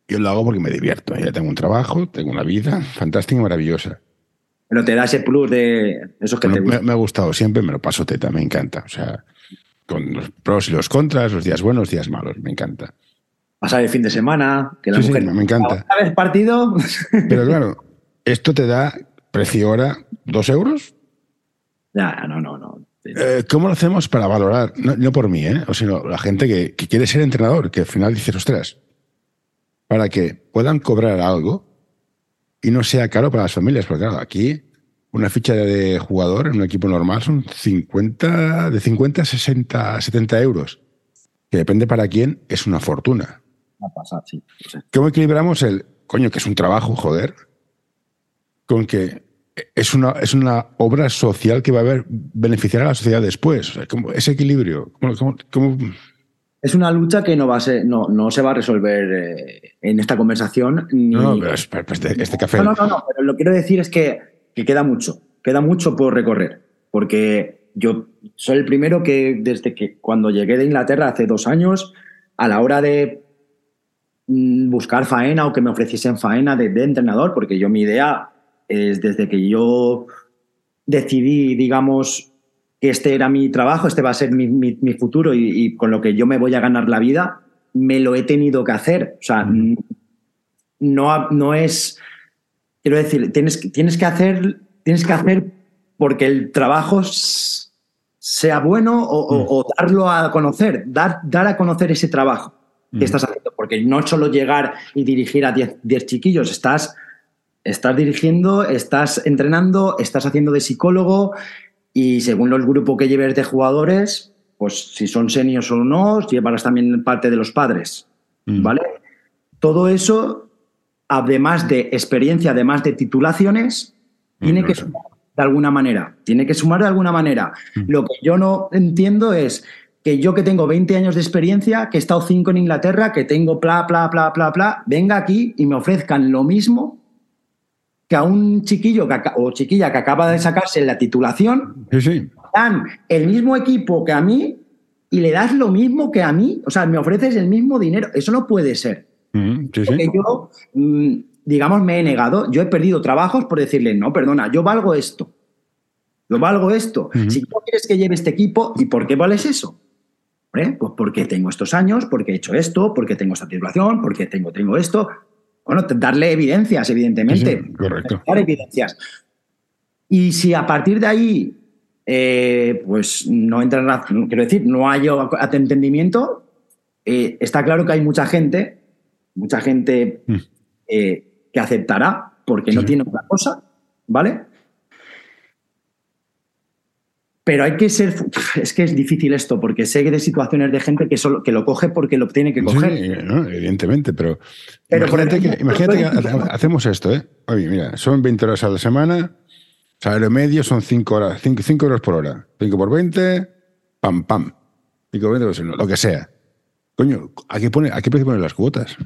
Yo lo hago porque me divierto. Ya tengo un trabajo, tengo una vida fantástica y maravillosa. Pero te da ese plus de esos que Me, te me- gustan. me ha gustado siempre, me lo paso teta, me encanta. O sea, con los pros y los contras, los días buenos, los días malos, me encanta. Pasar el fin de semana, que la Sí, sí, mujer. me encanta. ¿Otra vez partido? Pero claro, esto te da precio hora dos euros. Ya, no, no, no. Eh, ¿Cómo lo hacemos para valorar? No, no por mí, ¿eh? O sino la gente que, que quiere ser entrenador, que al final dice, ostras, para que puedan cobrar algo y no sea caro para las familias. Porque claro, aquí una ficha de jugador en un equipo normal son 50, de 50 a 60, 70 euros. Que depende para quién, es una fortuna. Va a pasar, sí. ¿Cómo equilibramos el, coño, que es un trabajo, joder, con que es una, es una obra social que va a haber, beneficiar a la sociedad después? O sea, ¿cómo- ese equilibrio, ¿cómo, cómo- cómo- Es una lucha que no va a ser, no, no se va a resolver eh, en esta conversación. Ni... No, pero es- pero este, este café. No, no, no, no, pero lo quiero decir es que, que queda mucho, queda mucho por recorrer, porque yo soy el primero que desde que cuando llegué de Inglaterra hace dos años, a la hora de mm, buscar faena o que me ofreciesen faena de, de entrenador, porque yo mi idea es desde que yo decidí, digamos, que este era mi trabajo, este va a ser mi, mi- mi futuro y, y con lo que yo me voy a ganar la vida, me lo he tenido que hacer. O sea, no, no es quiero decir, tienes, que- tienes que hacer, tienes que hacer porque el trabajo sea bueno o, o- o darlo a conocer, dar, dar a conocer ese trabajo que estás haciendo, porque no solo llegar y dirigir a 10 10 chiquillos, estás, estás dirigiendo, estás entrenando, estás haciendo de psicólogo y según el grupo que lleves de jugadores, pues si son seniors o no, llevarás también parte de los padres, Mm. ¿vale? Todo eso, además de experiencia, además de titulaciones, tiene no que sé. sumar de alguna manera. Tiene que sumar de alguna manera. Mm. Lo que yo no entiendo es que yo que tengo 20 años de experiencia, que he estado 5 en Inglaterra, que tengo bla, bla, bla, bla, bla, venga aquí y me ofrezcan lo mismo que a un chiquillo que o chiquilla que acaba de sacarse la titulación, Sí, sí. dan el mismo equipo que a mí y le das lo mismo que a mí. O sea, me ofreces el mismo dinero. Eso no puede ser. Mm, sí. Porque yo, mm, digamos, me he negado. Yo he perdido trabajos por decirle, no, perdona, yo valgo esto. Yo valgo esto. Si tú quieres que lleve este equipo, ¿y por qué vales eso? Pues porque tengo estos años, porque he hecho esto, porque tengo esta titulación, porque tengo, tengo esto. Bueno, darle evidencias, evidentemente. Sí, correcto. Dar evidencias. Y si a partir de ahí, eh, pues no entra en razón, quiero decir, no hay entendimiento, eh, está claro que hay mucha gente, mucha gente Mm. eh, que aceptará porque no tiene otra cosa, ¿vale? Pero hay que ser. Es que es difícil esto, porque sé de situaciones de gente que, solo, que lo coge porque lo tiene que coger. Sí, no, evidentemente, pero, Pero, imagínate, ejemplo, que, imagínate que hacemos esto, ¿eh? Oye, mira, son 20 horas a la semana, salario medio son 5 horas, 5, euros por hora. 5 por 20, pam, pam. 5 por 20, pues, lo que sea. Coño, ¿a qué, pone, ¿a qué precio ponen las cuotas?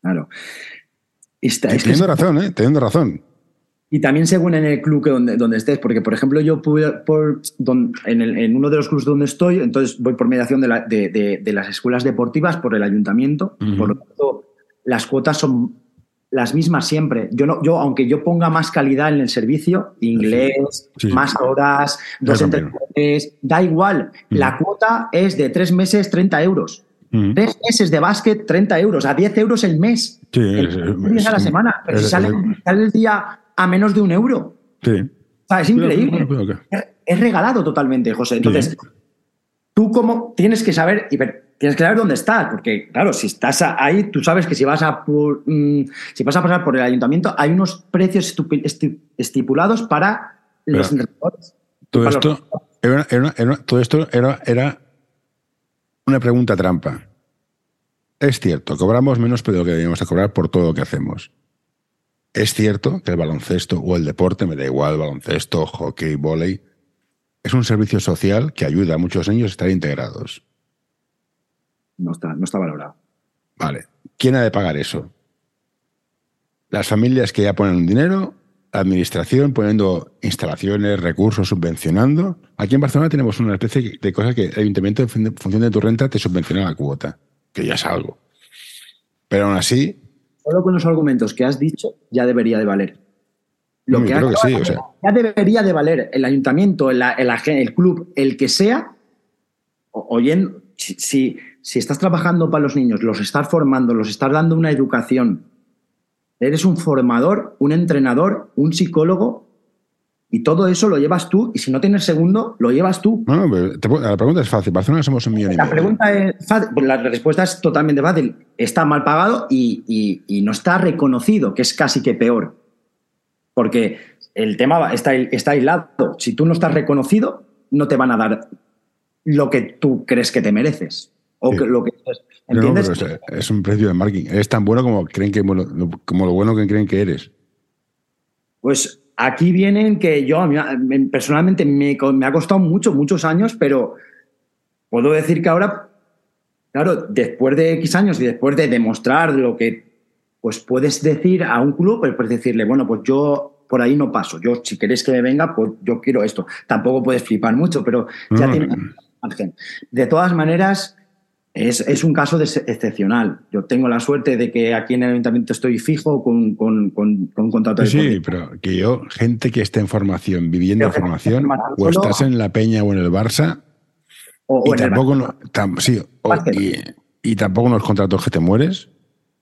Claro. Esta- Y es que teniendo es- razón, ¿eh? Teniendo razón. Y también según en el club que donde, donde estés, porque por ejemplo yo pude, por, don- en, el- en uno de los clubes donde estoy, entonces voy por mediación de, la- de- de- de las escuelas deportivas, por el ayuntamiento, por lo tanto las cuotas son las mismas siempre. Yo, no, yo aunque yo ponga más calidad en el servicio, inglés, Sí, sí. más horas, dos entrenadores, da igual, la cuota es de tres meses 30 euros. Mm. Tres meses de básquet, 30 euros, a 10 euros el mes. Sí, El es- a la semana. Pero si sale, sale el día a menos de un euro. Sí. O sea, es increíble. Pero, pero, pero, Es- regalado totalmente, José. Entonces, tú como tienes que saber, y ver- tienes que saber dónde estás, porque claro, si estás ahí, tú sabes que si vas a por, mm, si vas a pasar por el ayuntamiento, hay unos precios estipulados para los. Todo esto, era era era todo esto era, era una pregunta trampa. Es cierto, cobramos menos pero de lo que deberíamos de cobrar por todo lo que hacemos. Es cierto que el baloncesto o el deporte, me da igual, baloncesto, hockey, vóley, es un servicio social que ayuda a muchos niños a estar integrados. no está, no está valorado. Vale. ¿Quién ha de pagar eso? Las familias que ya ponen un dinero, administración poniendo instalaciones, recursos, subvencionando. Aquí en Barcelona tenemos una especie de cosa que el ayuntamiento, en función de tu renta, te subvenciona la cuota, que ya es algo. Pero aún así. Solo con los argumentos que has dicho, ya debería de valer. Lo que, creo que sí, Ya debería de valer el ayuntamiento, el, el, club, el que sea, oyendo, si, si estás trabajando para los niños, los estás formando, los estás dando una educación, eres un formador, un entrenador, un psicólogo, y todo eso lo llevas tú, y si no tienes segundo, lo llevas tú. No, no, la pregunta es fácil. Barcelona somos un millón y La pregunta es fácil, la respuesta es totalmente fácil. Está mal pagado y, no está reconocido, que es casi que peor. Porque el tema está, está aislado. Si tú no estás reconocido, no te van a dar lo que tú crees que te mereces. O lo que, ¿Entiendes? es, un precio de marketing. Eres tan bueno como creen que como lo bueno que creen que eres. Pues aquí vienen que yo personalmente me, ha costado mucho, muchos años, pero puedo decir que ahora, claro, después de X años y después de demostrar lo que pues puedes decir a un club, pues puedes decirle, bueno, pues yo por ahí no paso. Yo, si queréis que me venga, pues yo quiero esto. Tampoco puedes flipar mucho, pero ya tienes margen. De todas maneras, es, un caso excepcional. Yo tengo la suerte de que aquí en el ayuntamiento estoy fijo con, con, un contrato de Sí, pero que yo, gente que esté en formación, viviendo en formación, o estás en la Peña o en el Barça, y, tampoco no, sí, y, tampoco los contratos que te mueres.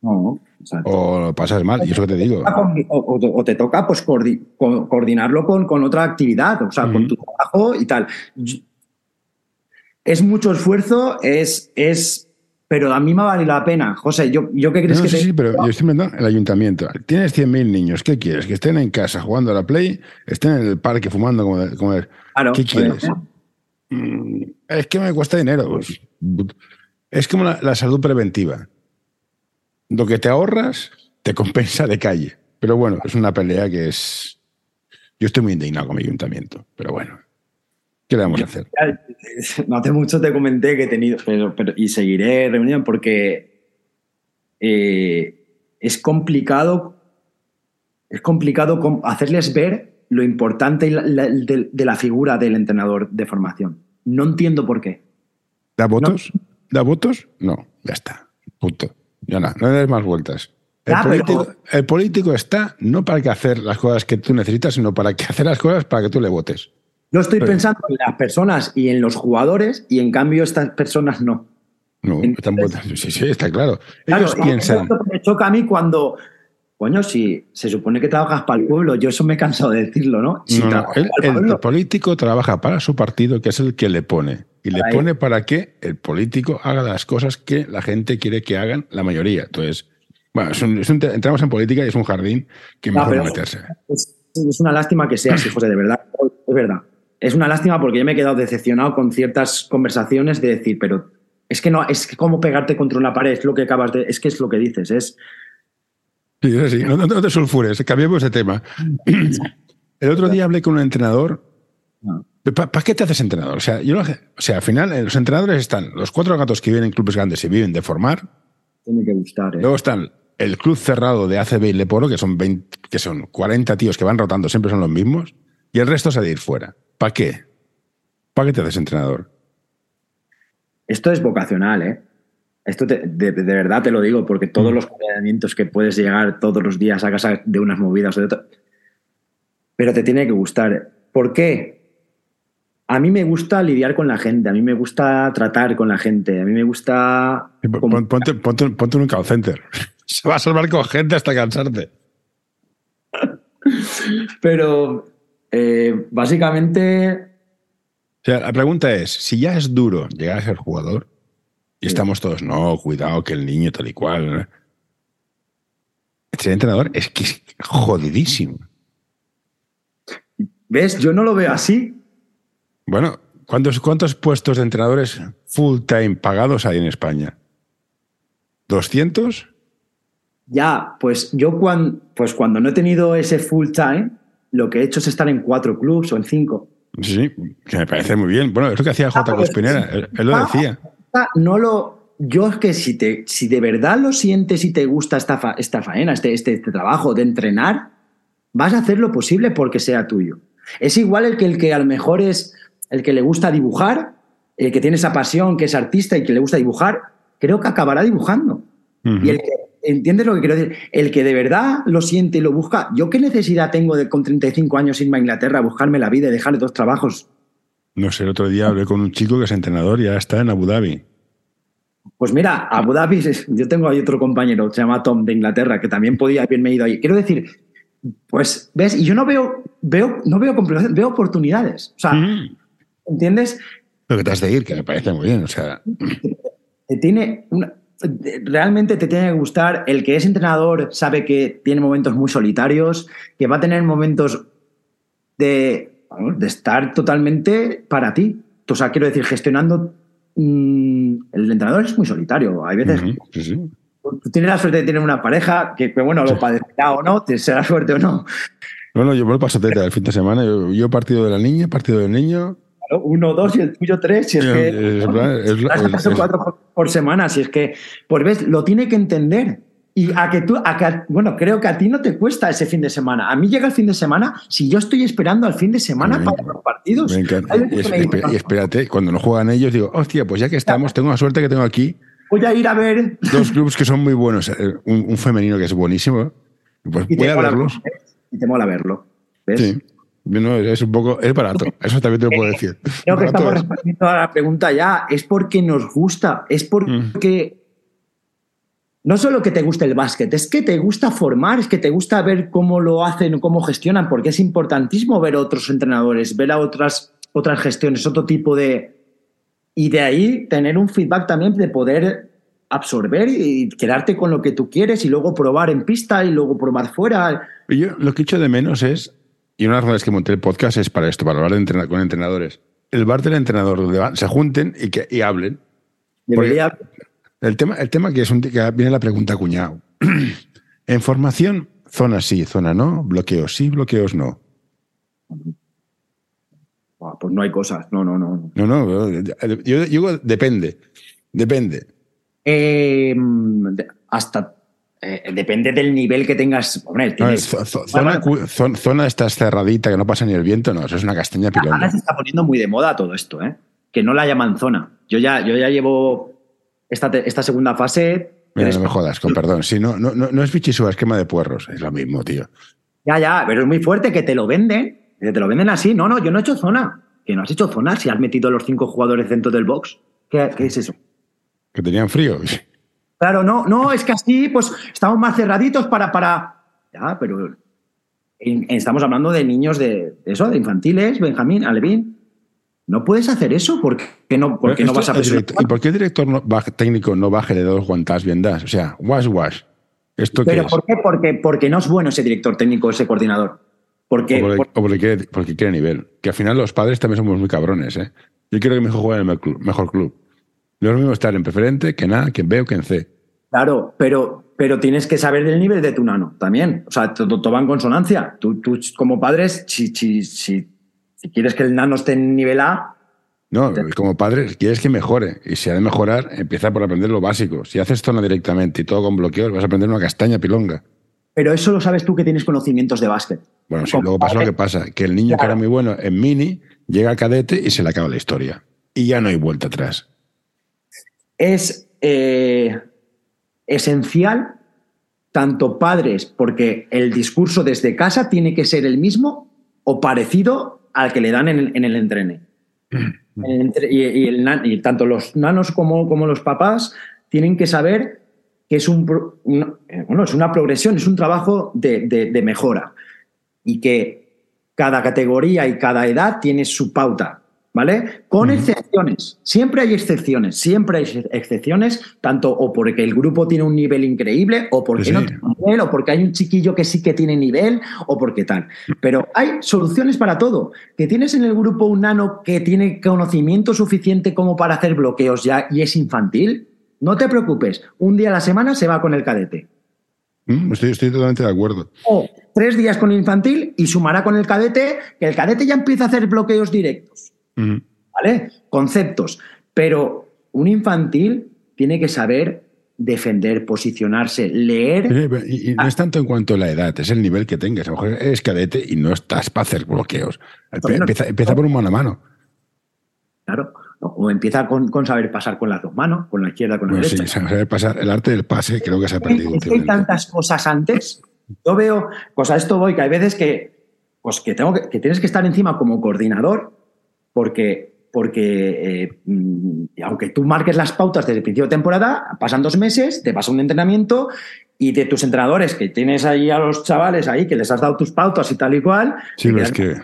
No, o lo pasas mal, y eso que te digo. O, te toca pues coordinarlo con, con, otra actividad, o sea, con tu trabajo y tal es mucho esfuerzo, es, es, pero a mí me vale la pena. José, ¿yo, yo qué crees que sí, Sí, pero yo estoy viendo el ayuntamiento. Tienes 100.000 niños, ¿qué quieres? ¿Que estén en casa jugando a la Play? ¿Estén en el parque fumando? Como, como ¿Qué quieres? Mm, es que me cuesta dinero. Pues. Es como la, salud preventiva. Lo que te ahorras te compensa de calle. Pero bueno, es una pelea que es... Yo estoy muy indignado con mi ayuntamiento, pero bueno. ¿Qué le vamos a hacer? No hace mucho te comenté que he tenido, pero, y seguiré reunión porque eh, es complicado, es complicado hacerles ver lo importante de, la figura del entrenador de formación. No entiendo por qué. ¿Da votos? ¿Da votos? No, ya está. Punto. Ya no, no le des más vueltas. El, político, el, político, está no para que hacer las cosas que tú necesitas, sino para que hacer las cosas para que tú le votes. Yo estoy pensando en las personas y en los jugadores y en cambio estas personas no. No, están sí, sí, está claro. Ellos piensan. me choca a mí cuando, coño, si se supone que trabajas para el pueblo, yo eso me he cansado de decirlo, ¿no? el, político trabaja para su partido, que es el que le pone. Y le pone para que el político haga las cosas que la gente quiere que hagan, la mayoría. Entonces, bueno, entramos en política y es un jardín que mejor no meterse. Es, es, una lástima que sea así, José, de verdad. Es verdad es una lástima porque yo me he quedado decepcionado con ciertas conversaciones de decir, pero es que no, es que como pegarte contra una pared, es lo que acabas de, es que es lo que dices, es... Sí, sí, no, no te sulfures, cambiemos de tema. El otro día hablé con un entrenador. ¿Para qué te haces entrenador? O sea, yo, o sea, al final eh, los entrenadores están los cuatro gatos que viven en clubes grandes y viven de formar. Tiene que gustar. ¿eh? Luego están el club cerrado de ACB y Leporo, que son, 20, que son 40 tíos que van rotando, siempre son los mismos, y el resto es de ir fuera. ¿Para qué? ¿Para qué te haces entrenador? Esto es vocacional, ¿eh? Esto de, verdad te lo digo, porque todos mm. los entrenamientos que puedes llegar todos los días a casa de unas movidas o de otras, pero te tiene que gustar. ¿Por qué? A mí me gusta lidiar con la gente, a mí me gusta tratar con la gente, a mí me gusta... Ponte, ponte, ponte un call center. Se va a salvar con gente hasta cansarte. pero eh, básicamente. la pregunta es: si ya es duro llegar a ser jugador, y estamos todos, no, cuidado, que el niño tal y cual. Ser entrenador es que es jodidísimo. ¿Ves? Yo no lo veo así. Bueno, ¿cuántos, cuántos puestos de entrenadores full time pagados hay en España? ¿200? Ya, pues yo cuando, pues cuando no he tenido ese full time, lo que he hecho es estar en cuatro clubs o en cinco. Sí, que me parece muy bien. Bueno, es lo que hacía J. Ah, Cuspinera, él, lo decía. No lo, yo es que si, te, si de verdad lo sientes y te gusta esta, fa- esta faena, este, este, este trabajo de entrenar, vas a hacer lo posible porque sea tuyo. Es igual el que el que a lo mejor es el que le gusta dibujar, el que tiene esa pasión, que es artista y que le gusta dibujar, creo que acabará dibujando. Y el que, ¿entiendes lo que quiero decir? El que de verdad lo siente y lo busca, ¿yo qué necesidad tengo de con 35 años irme a Inglaterra a buscarme la vida y dejarle dos trabajos? No sé, el otro día hablé con un chico que es entrenador y ya está en Abu Dhabi. Pues mira, Abu Dhabi, yo tengo ahí otro compañero, se llama Tom de Inglaterra, que también podía haberme ido ahí. Quiero decir, pues, ¿ves? Y yo no veo, veo, no veo veo oportunidades. O sea, Mm. ¿entiendes? Lo que te has de ir, que me parece muy bien. O sea, tiene una- realmente te tiene que gustar. El que es entrenador sabe que tiene momentos muy solitarios, que va a tener momentos de, de estar totalmente para ti. O sea, quiero decir, gestionando. mm, el entrenador es muy solitario. Hay veces ujú, sí, sí. tú tienes la suerte de tener una pareja que, que, bueno, lo padecerá o no, te será suerte o no. No, no, yo me lo paso teta el fin de semana. Yo, yo partido de la niña, partido del niño. Uno, dos y el tuyo tres. Si es que. Es- Las es- cuatro por, semana, si es que, pues ves, lo tiene que entender. Y a que tú, a que, bueno, creo que a ti no te cuesta ese fin de semana. A mí llega el fin de semana, si yo estoy esperando al fin de semana para los partidos. Me encanta. Y, es- me espérate, cuando no juegan ellos, digo, hostia, pues ya que estamos, tengo la suerte que tengo aquí voy a ir a ver. dos clubes que son muy buenos. Eh, Un, un femenino que es buenísimo. Pues Y voy a verlos. y te mola verlo. ¿ves? Sí. No, es un poco, es barato. Eso también te lo puedo decir. Creo que estamos es. respondiendo a la pregunta ya. Es porque nos gusta, es porque no solo que te guste el básquet, es que te gusta formar, es que te gusta ver cómo lo hacen, cómo gestionan, porque es importantísimo ver a otros entrenadores, ver a otras, otras gestiones, otro tipo de... Y de ahí tener un feedback también de poder absorber y quedarte con lo que tú quieres y luego probar en pista y luego probar fuera. Yo lo que echo de menos es, y una de las razones que monté el podcast es para esto, para hablar de entrena- con entrenadores. El bar del entrenador, donde van- se junten y, que, y hablen. Debería, El tema, el tema que es un que viene la pregunta cuñado. en formación, zona sí, zona no, bloqueos sí, bloqueos no. Pues no hay cosas, no, no, no. No, no, yo, yo digo depende. Depende. Eh, hasta eh, depende del nivel que tengas. Hombre, A zona, zona cerradita que no pasa ni el viento, no, eso es una castaña Ahora pilona. se está poniendo muy de moda todo esto, ¿eh? Que no la llaman zona. Yo ya, yo ya llevo esta, esta segunda fase. Mira, no me jodas, con perdón. Sí, no, no, no, no es bichisúa, esquema de puerros. Es lo mismo, tío. Ya, ya, pero es muy fuerte que te lo venden. que te lo venden así. No, no, yo no he hecho zona. Que no has hecho zona si has metido los cinco jugadores dentro del box. ¿Qué, qué es eso? Que tenían frío. Claro, no, no, es que así, pues estamos más cerraditos para. para... Ya, pero estamos hablando de niños de, de eso, de infantiles, Benjamín, Alevín. No puedes hacer eso porque no, porque no vas a director- ¿Y por qué el director no- técnico no baje de dos guantas bien das? O sea, wash, wash. ¿Esto qué ¿Pero es? por qué? Porque, porque no es bueno ese director técnico, ese coordinador. Porque, O porque, por- o porque quiere, porque quiere nivel. Que al final los padres también somos muy cabrones, ¿eh? Yo quiero que mi hijo juegue en el mejor club. No es lo mismo estar en preferente que en A, que en B o que en C. claro, pero, pero tienes que saber del nivel de tu nano también. O sea, todo, va en consonancia. Tú, tú como padres, si, si, si, si quieres que el nano esté en nivel A, No, como padre quieres que mejore. Y si ha de mejorar, empieza por aprender lo básico. Si haces zona directamente y todo con bloqueos, vas a aprender una castaña pilonga. pero eso lo sabes tú que tienes conocimientos de básquet. Bueno, sí, luego pasa lo que pasa, que el niño que era muy bueno en mini llega al cadete y se le acaba la historia. Y ya no hay vuelta atrás. Es eh, esencial, tanto padres, porque el discurso desde casa tiene que ser el mismo o parecido al que le dan en el, en el entrene. En el entre- y, y el nan- y tanto los nanos como, como los papás tienen que saber que es, un, pro- un- eh, bueno, es una progresión, es un trabajo de, de- de mejora. Y que cada categoría y cada edad tiene su pauta, ¿vale? Con excepciones. Siempre hay excepciones, siempre hay ex- excepciones, tanto o porque el grupo tiene un nivel increíble, o porque Sí. no tiene nivel, o porque hay un chiquillo que sí que tiene nivel, o porque tal. Pero hay soluciones para todo. Que tienes en el grupo un nano que tiene conocimiento suficiente como para hacer bloqueos ya y es infantil, no te preocupes. Un día a la semana se va con el cadete. Mm, Estoy, estoy totalmente de acuerdo. O tres días con el infantil y sumará con el cadete, que el cadete ya empieza a hacer bloqueos directos. ¿Vale? Conceptos. Pero un infantil tiene que saber defender, posicionarse, leer. Y, no es tanto en cuanto a la edad, es el nivel que tengas. A lo mejor eres cadete y no estás para hacer bloqueos. Empieza, por un mano a mano. Claro. O empieza con, saber pasar con las dos manos, con la izquierda, con la derecha. Sí, saber pasar. El arte del pase creo que se ha perdido. Es que hay tantas cosas antes. Yo veo, pues a esto voy, que hay veces que, pues que, tengo que, que tienes que estar encima como coordinador, porque porque eh, mm, aunque tú marques las pautas desde el principio de temporada, pasan dos meses, te pasa un entrenamiento y de tus entrenadores que tienes ahí a los chavales ahí que les has dado tus pautas y tal y cual. Sí, pero es que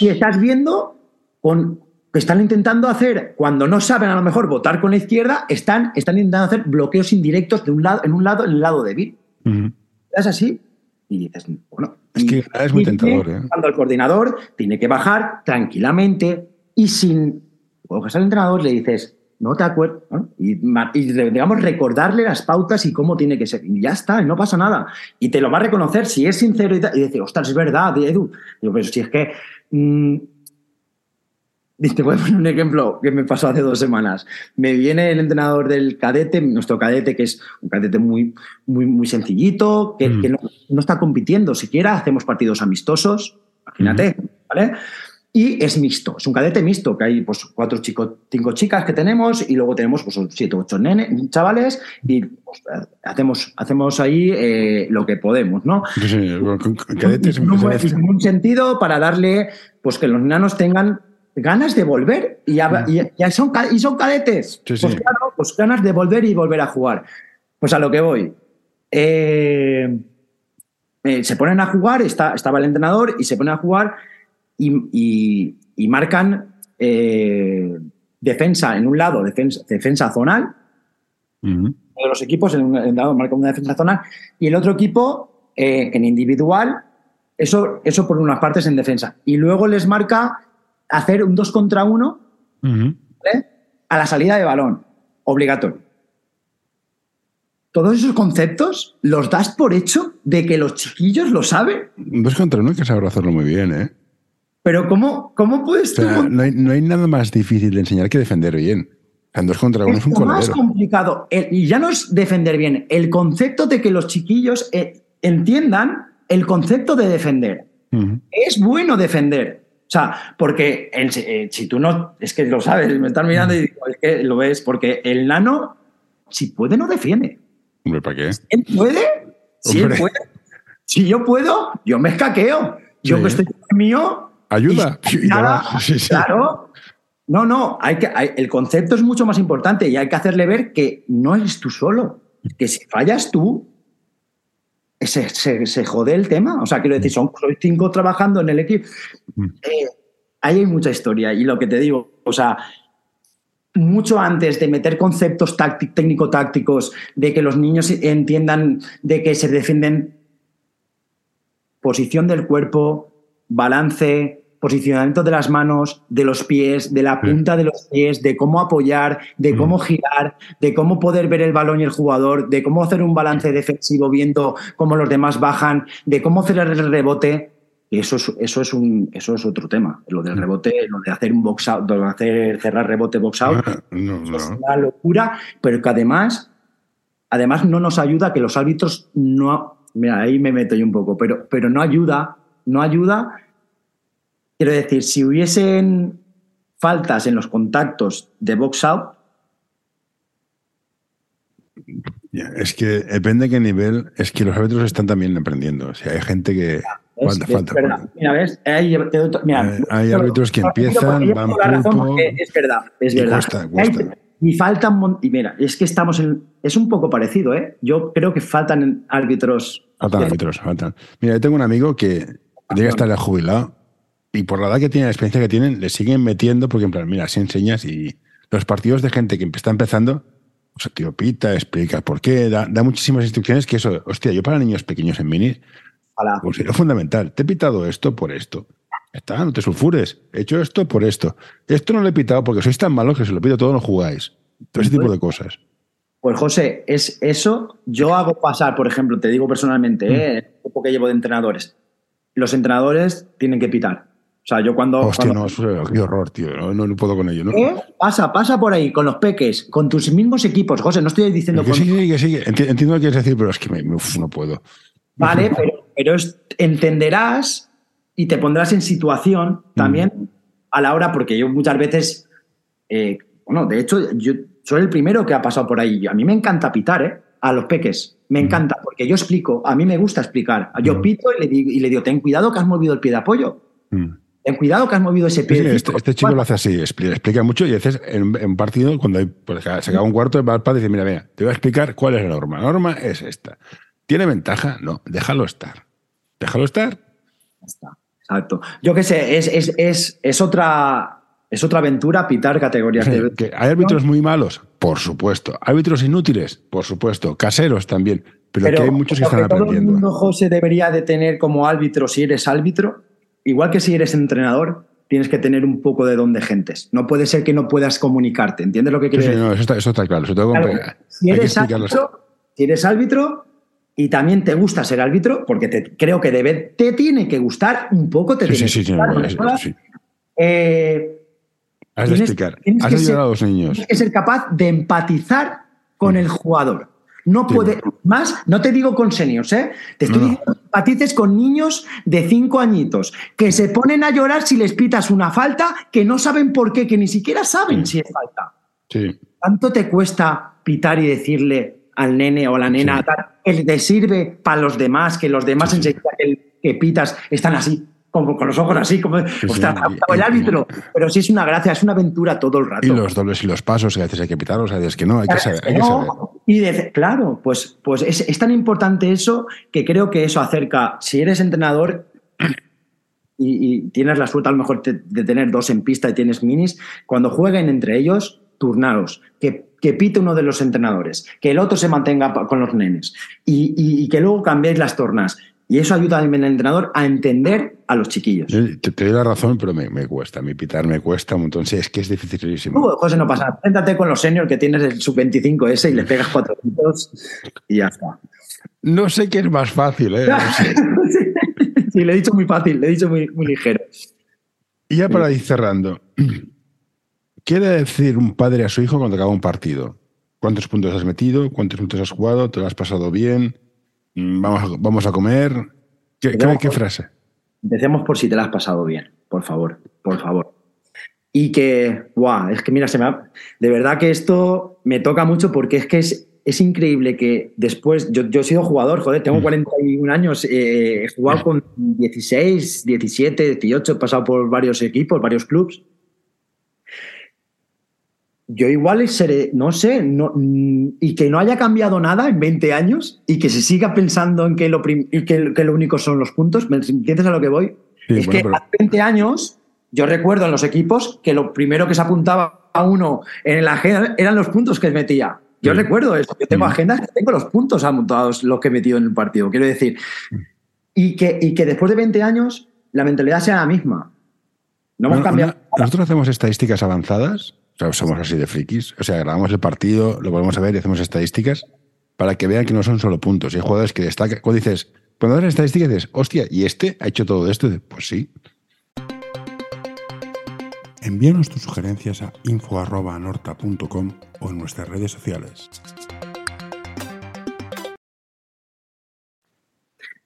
y estás viendo con que están intentando hacer cuando no saben a lo mejor votar con la izquierda, están, están intentando hacer bloqueos indirectos de un lado en un lado en el lado débil. Es así y dices, bueno, es que es muy tentador. ¿eh? Cuando el coordinador tiene que bajar tranquilamente, y sin coges al entrenador le dices, no te acuerdas, y, digamos, recordarle las pautas y cómo tiene que ser. Y ya está, y no pasa nada. Y te lo va a reconocer si es sincero y, y decir, ostras, es verdad, Edu. Digo, pero si es que. Mmm, te voy a poner un ejemplo que me pasó hace dos semanas. Me viene el entrenador del cadete, nuestro cadete, que es un cadete muy, muy, muy sencillito, que, mm. no, está compitiendo siquiera, hacemos partidos amistosos, imagínate, mm. ¿vale? Y es mixto, es un cadete mixto, que hay pues cuatro chicos, cinco chicas que tenemos y luego tenemos pues siete, ocho nenes, chavales y pues, hacemos, hacemos ahí eh, lo que podemos, ¿no? Sí, cadetes en, un, sentido para darle, pues que los nanos tengan ganas de volver y ya, son, y son cadetes. pues claro, pues ganas de volver y volver a jugar. Pues a lo que voy. Eh, eh, se ponen a jugar, está, estaba el entrenador y se ponen a jugar y, marcan eh, defensa en un lado, defensa, defensa zonal. Uno de los equipos en un lado marca una defensa zonal y el otro equipo en individual, eso, eso por unas partes en defensa. Y luego les marca hacer un 2 contra 1 a la salida de balón, obligatorio. Todos esos conceptos los das por hecho de que los chiquillos lo saben. Dos contra uno hay que saber hacerlo muy bien, ¿eh? Pero ¿cómo, cómo puedes tú...? no, hay, no, hay, nada más difícil de enseñar que defender bien. En dos contra uno es, un más complicado. y ya no es defender bien. El concepto de que los chiquillos eh, entiendan el concepto de defender. Es bueno defender. O sea, porque eh, si tú no... Es que lo sabes, me estás mirando y digo, es que lo ves. Porque el nano, si puede, no defiende. Hombre, ¿para qué? él puede, si él puede. Si yo puedo, yo me escaqueo. Yo que estoy mío, Ayuda. Claro. No, no, hay que, el concepto es mucho más importante y hay que hacerle ver que no eres tú solo, que si fallas tú, se, se, jode el tema. O sea, quiero decir, son cinco trabajando en el equipo. Eh, ahí hay mucha historia y lo que te digo, o sea, mucho antes de meter conceptos técnico-tácticos, de que los niños entiendan de que se defienden posición del cuerpo, balance, posicionamiento de las manos, de los pies, de la punta de los pies, de cómo apoyar, de mm. cómo girar, de cómo poder ver el balón y el jugador, de cómo hacer un balance defensivo viendo cómo los demás bajan, de cómo hacer el rebote. Eso es, eso es, un, eso es otro tema. Lo del mm. rebote, lo de hacer un box out, de hacer cerrar rebote box out, ah, es una locura, pero que además, además no nos ayuda que los árbitros no. Mira, ahí me meto yo un poco, pero, pero no ayuda, no ayuda Quiero decir, si hubiesen faltas en los contactos de box out. es que depende de qué nivel, es que los árbitros están también aprendiendo. O sea, hay gente que. falta? Mira, ¿ves? Hay, mira, eh, hay árbitros que empiezan, van pulpo, Es verdad, es verdad. Cuesta, cuesta. y faltan. Y mira, es que estamos en. Es un poco parecido, ¿eh? Yo creo que faltan árbitros. Faltan árbitros, faltan. Mira, yo tengo un amigo que llega a estar jubilado y por la edad que tiene, la experiencia que tienen, le siguen metiendo porque, en plan, mira, si enseñas y los partidos de gente que está empezando, pues tío pita, explica por qué, da, muchísimas instrucciones que eso, hostia, yo para niños pequeños en mini, pues es fundamental. Te he pitado esto por esto. Está, no te sulfures. He hecho esto por esto. Esto no lo he pitado porque sois tan malos que se lo pido todo, no jugáis. Todo ese tipo de cosas. Pues José, es eso. Yo hago pasar, por ejemplo, te digo personalmente, mm. ¿eh? el tiempo que llevo de entrenadores. Los entrenadores tienen que pitar O sea, yo cuando. Hostia, cuando- no, eso- qué horror, tío. No, no, no puedo con ello. ¿no? ¿Eh? Pasa, pasa por ahí con los peques, con tus mismos equipos, José. No estoy diciendo Que con. sí, sí, que sí. Enti- Entiendo lo que quieres decir, pero es que me- uf, no puedo. Vale, pero, pero es- entenderás y te pondrás en situación también a la hora, porque yo muchas veces, eh, bueno, de hecho, yo soy el primero que ha pasado por ahí. A mí me encanta pitar, ¿eh? A los peques. Me encanta, porque yo explico, a mí me gusta explicar. Yo Mm. pito y le, digo, y le digo, ten cuidado que has movido el pie de apoyo. Ten cuidado que has movido ese pie sí, este, este chico lo hace así, expli- explica mucho y a veces en, en partido, cuando hay, pues, se acaba un cuarto, va al padre y dice, mira, mira, te voy a explicar cuál es la norma. La norma es esta. ¿Tiene ventaja? No, déjalo estar. Déjalo estar. Está, Exacto. Yo qué sé, es, es, es, es otra. Es otra aventura pitar categorías de. Que ¿Hay árbitros muy malos? Por supuesto. ¿Árbitros inútiles? Por supuesto. Caseros también. Pero, que hay muchos que están todo el aprendiendo. mundo, José, debería de tener como árbitro si eres árbitro, igual que si eres entrenador, tienes que tener un poco de don de gentes. No puede ser que no puedas comunicarte. ¿Entiendes lo que Sí, quiero sí, decir? no, eso está, eso está claro. Eso si eres árbitro, si eres árbitro y también te gusta ser árbitro, porque te, creo que debe, te tiene que gustar un poco, te Sí, tiene sí, sí, que sí, sí. Eh, Has de explicar. Has que ser- a los niños. Tienes que ser capaz de empatizar con el jugador. No Sí. puede, más, no te digo con seniors, ¿eh? Te estoy No. diciendo que empatices con niños de cinco añitos que se ponen a llorar si les pitas una falta que no saben por qué, que ni siquiera saben si es falta. Sí. ¿Cuánto te cuesta pitar y decirle al nene o a la nena que te sirve para los demás, que los demás enseguida que, que pitas están así, como con los ojos así, como, sí. el y- árbitro. Pero sí es una gracia, es una aventura todo el rato. Y los dobles y los pasos, que a veces hay que pitarlos, a veces que no, hay que saber. Hay que No. Y de- claro, pues, pues es, es tan importante eso que creo que eso acerca, si eres entrenador y, y tienes la suerte a lo mejor de, de tener dos en pista y tienes minis, cuando jueguen entre ellos, turnaros, que, que pite uno de los entrenadores, que el otro se mantenga con los nenes y, y- y que luego cambiéis las tornas. Y eso ayuda también al entrenador a entender a los chiquillos. Te, te doy la razón, pero me, me cuesta. A mí pitar me cuesta un montón. Sí, es que es dificilísimo. José, no pasa nada. Siéntate con los seniors que tienes el sub-25 ese y le pegas cuatro puntos y ya está. No sé qué es más fácil, ¿eh? No sé. sí, le he dicho muy fácil, le he dicho muy, muy ligero. Y ya para ir cerrando, ¿qué debe decir un padre a su hijo cuando acaba un partido? ¿Cuántos puntos has metido? ¿Cuántos puntos has jugado? ¿Te lo has pasado bien? Mm, ¿Vamos a, vamos a comer? ¿Qué, qué- Vamos qué a- frase? Empecemos por si te la has pasado bien, por favor, por favor. Y que, guau, es que mira, se me ha- de verdad que esto me toca mucho porque es que es, es increíble que después, yo, yo he sido jugador, joder, tengo 41 años, eh, he jugado con 16, 17, 18, he pasado por varios equipos, varios clubes. Yo igual seré, no sé, no, mm, y que no haya cambiado nada en 20 años y que se siga pensando en que lo, y que, que lo único son los puntos. ¿Me entiendes a lo que voy? Sí, es bueno, que pero- hace 20 años, yo recuerdo en los equipos que lo primero que se apuntaba a uno en la agenda eran los puntos que metía. Yo Sí. recuerdo eso. Yo tengo Mm. agendas que tengo los puntos apuntados, los que he metido en el partido. Quiero decir, Mm. y que, y que después de 20 años la mentalidad sea la misma. No hemos cambiado. una- nosotros hacemos estadísticas avanzadas, somos así de frikis, o sea, grabamos el partido, lo volvemos a ver y hacemos estadísticas para que vean que no son solo puntos. Y hay jugadores que destacan. Cuando dices, cuando das estadísticas dices, hostia, ¿y este ha hecho todo esto? Pues sí. Envíanos tus sugerencias a info.norta.com o en nuestras redes sociales.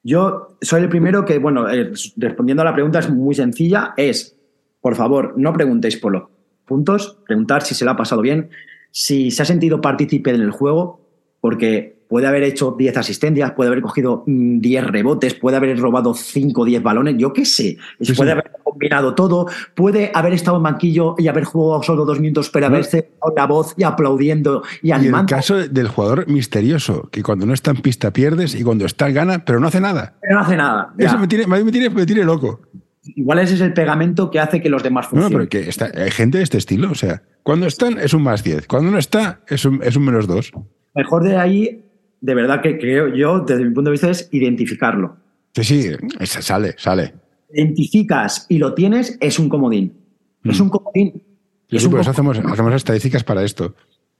Yo soy el primero que, bueno, eh, respondiendo a la pregunta es muy sencilla, es, por favor, no preguntéis por los puntos, preguntar si se le ha pasado bien, si se ha sentido partícipe en el juego, porque puede haber hecho 10 asistencias, puede haber cogido mm, 10 rebotes, puede haber robado 5 o 10 balones, yo qué sé, Sí, puede sí. haber combinado todo, puede haber estado en banquillo y haber jugado solo dos minutos, pero No. haberse dado la voz y aplaudiendo y Y el animando. caso del jugador misterioso, que cuando no está en pista pierdes y cuando está gana, pero no hace nada. Pero no hace nada. ya. Eso me tiene, me tiene, me tiene loco. Igual ese es el pegamento que hace que los demás No, funcionen. pero que está, hay gente de este estilo. O sea, cuando están es un más 10. Cuando no está es un, es un menos 2. Mejor de ahí, de verdad que creo yo, desde mi punto de vista, es identificarlo. Sí, sí, sale, sale. Identificas y lo tienes, es un comodín. Es Mm. un comodín. Sí, Es un por eso comodín. hacemos, hacemos estadísticas para esto.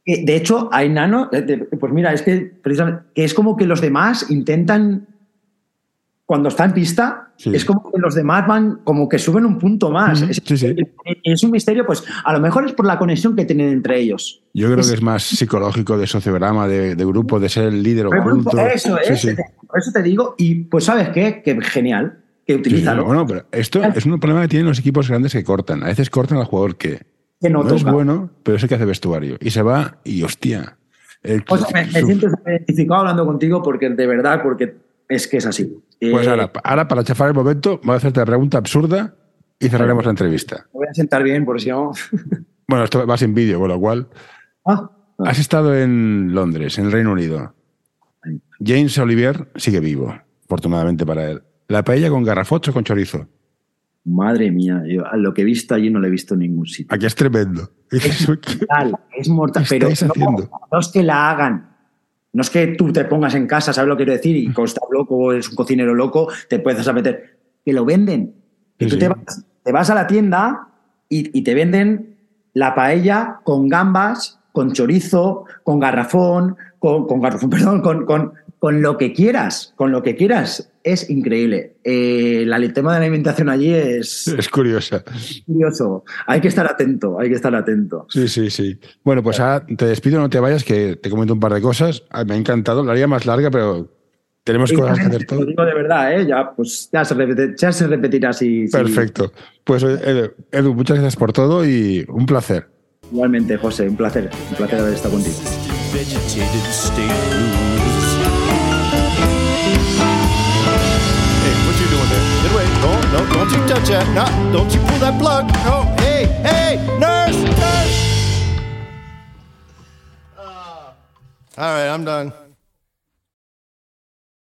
De hecho, hay nano, eh, pues mira, es que precisamente que es como que los demás intentan cuando está en pista, Sí. es como que los demás van como que suben un punto más. Ujú, es, sí, sí. es un misterio, pues a lo mejor es por la conexión que tienen entre ellos. Yo creo Es- que es más psicológico de sociograma, de, de grupo, de ser el líder oculto. Eso es, eso te digo, y pues sabes qué, que genial, que utilízalo. Bueno, pero esto es un problema que tienen los equipos grandes que cortan. A veces cortan al jugador que que no, no, es bueno, pero es el que hace vestuario. Y se va y hostia. el- O sea, me, me siento identificado hablando contigo porque de verdad, porque es que es así. Pues Eh, ahora, ahora, para chafar el momento, voy a hacerte la pregunta absurda y cerraremos la entrevista. Me voy a sentar bien, por si no. Bueno, esto va sin vídeo, con lo cual. Ah, Has estado en Londres, en el Reino Unido. James Olivier sigue vivo, afortunadamente para él. ¿La paella con garrafocho o con chorizo? madre mía, yo a lo que he visto allí no lo he visto en ningún sitio. Aquí es tremendo. Mortal, es mortal, ¿Qué pero no, haciendo? no es que la hagan. No es que tú te pongas en casa, ¿sabes lo que quiero decir? Y como estás loco, eres un cocinero loco, te empiezas a meter. Que lo venden. Que Sí, tú sí. te vas, te vas a la tienda y, y te venden la paella con gambas, con chorizo, con garrafón, con, con garrafón, perdón, con, con, con lo que quieras, con lo que quieras. Es increíble. Eh, la- el tema de la alimentación allí es Es curiosa. curioso. Hay que estar atento, hay que estar atento. Sí, sí, sí. Bueno, pues ahora te despido, no te vayas, que te comento un par de cosas. Ah, Me ha encantado, la haría más larga, pero tenemos cosas que hacer Lo todo. digo de verdad, ¿eh? Ya, pues, ya, se, repite- ya se repetirá si, si- Perfecto. Pues Edu, Edu, muchas gracias por todo y un placer. Igualmente, José, un placer. Un placer haber estado contigo. Hey, what you doing there? Get away. No, no, don't don't you touch that. No, don't you pull that plug. No, hey, hey, nurse, nurse. Uh, all right, I'm done.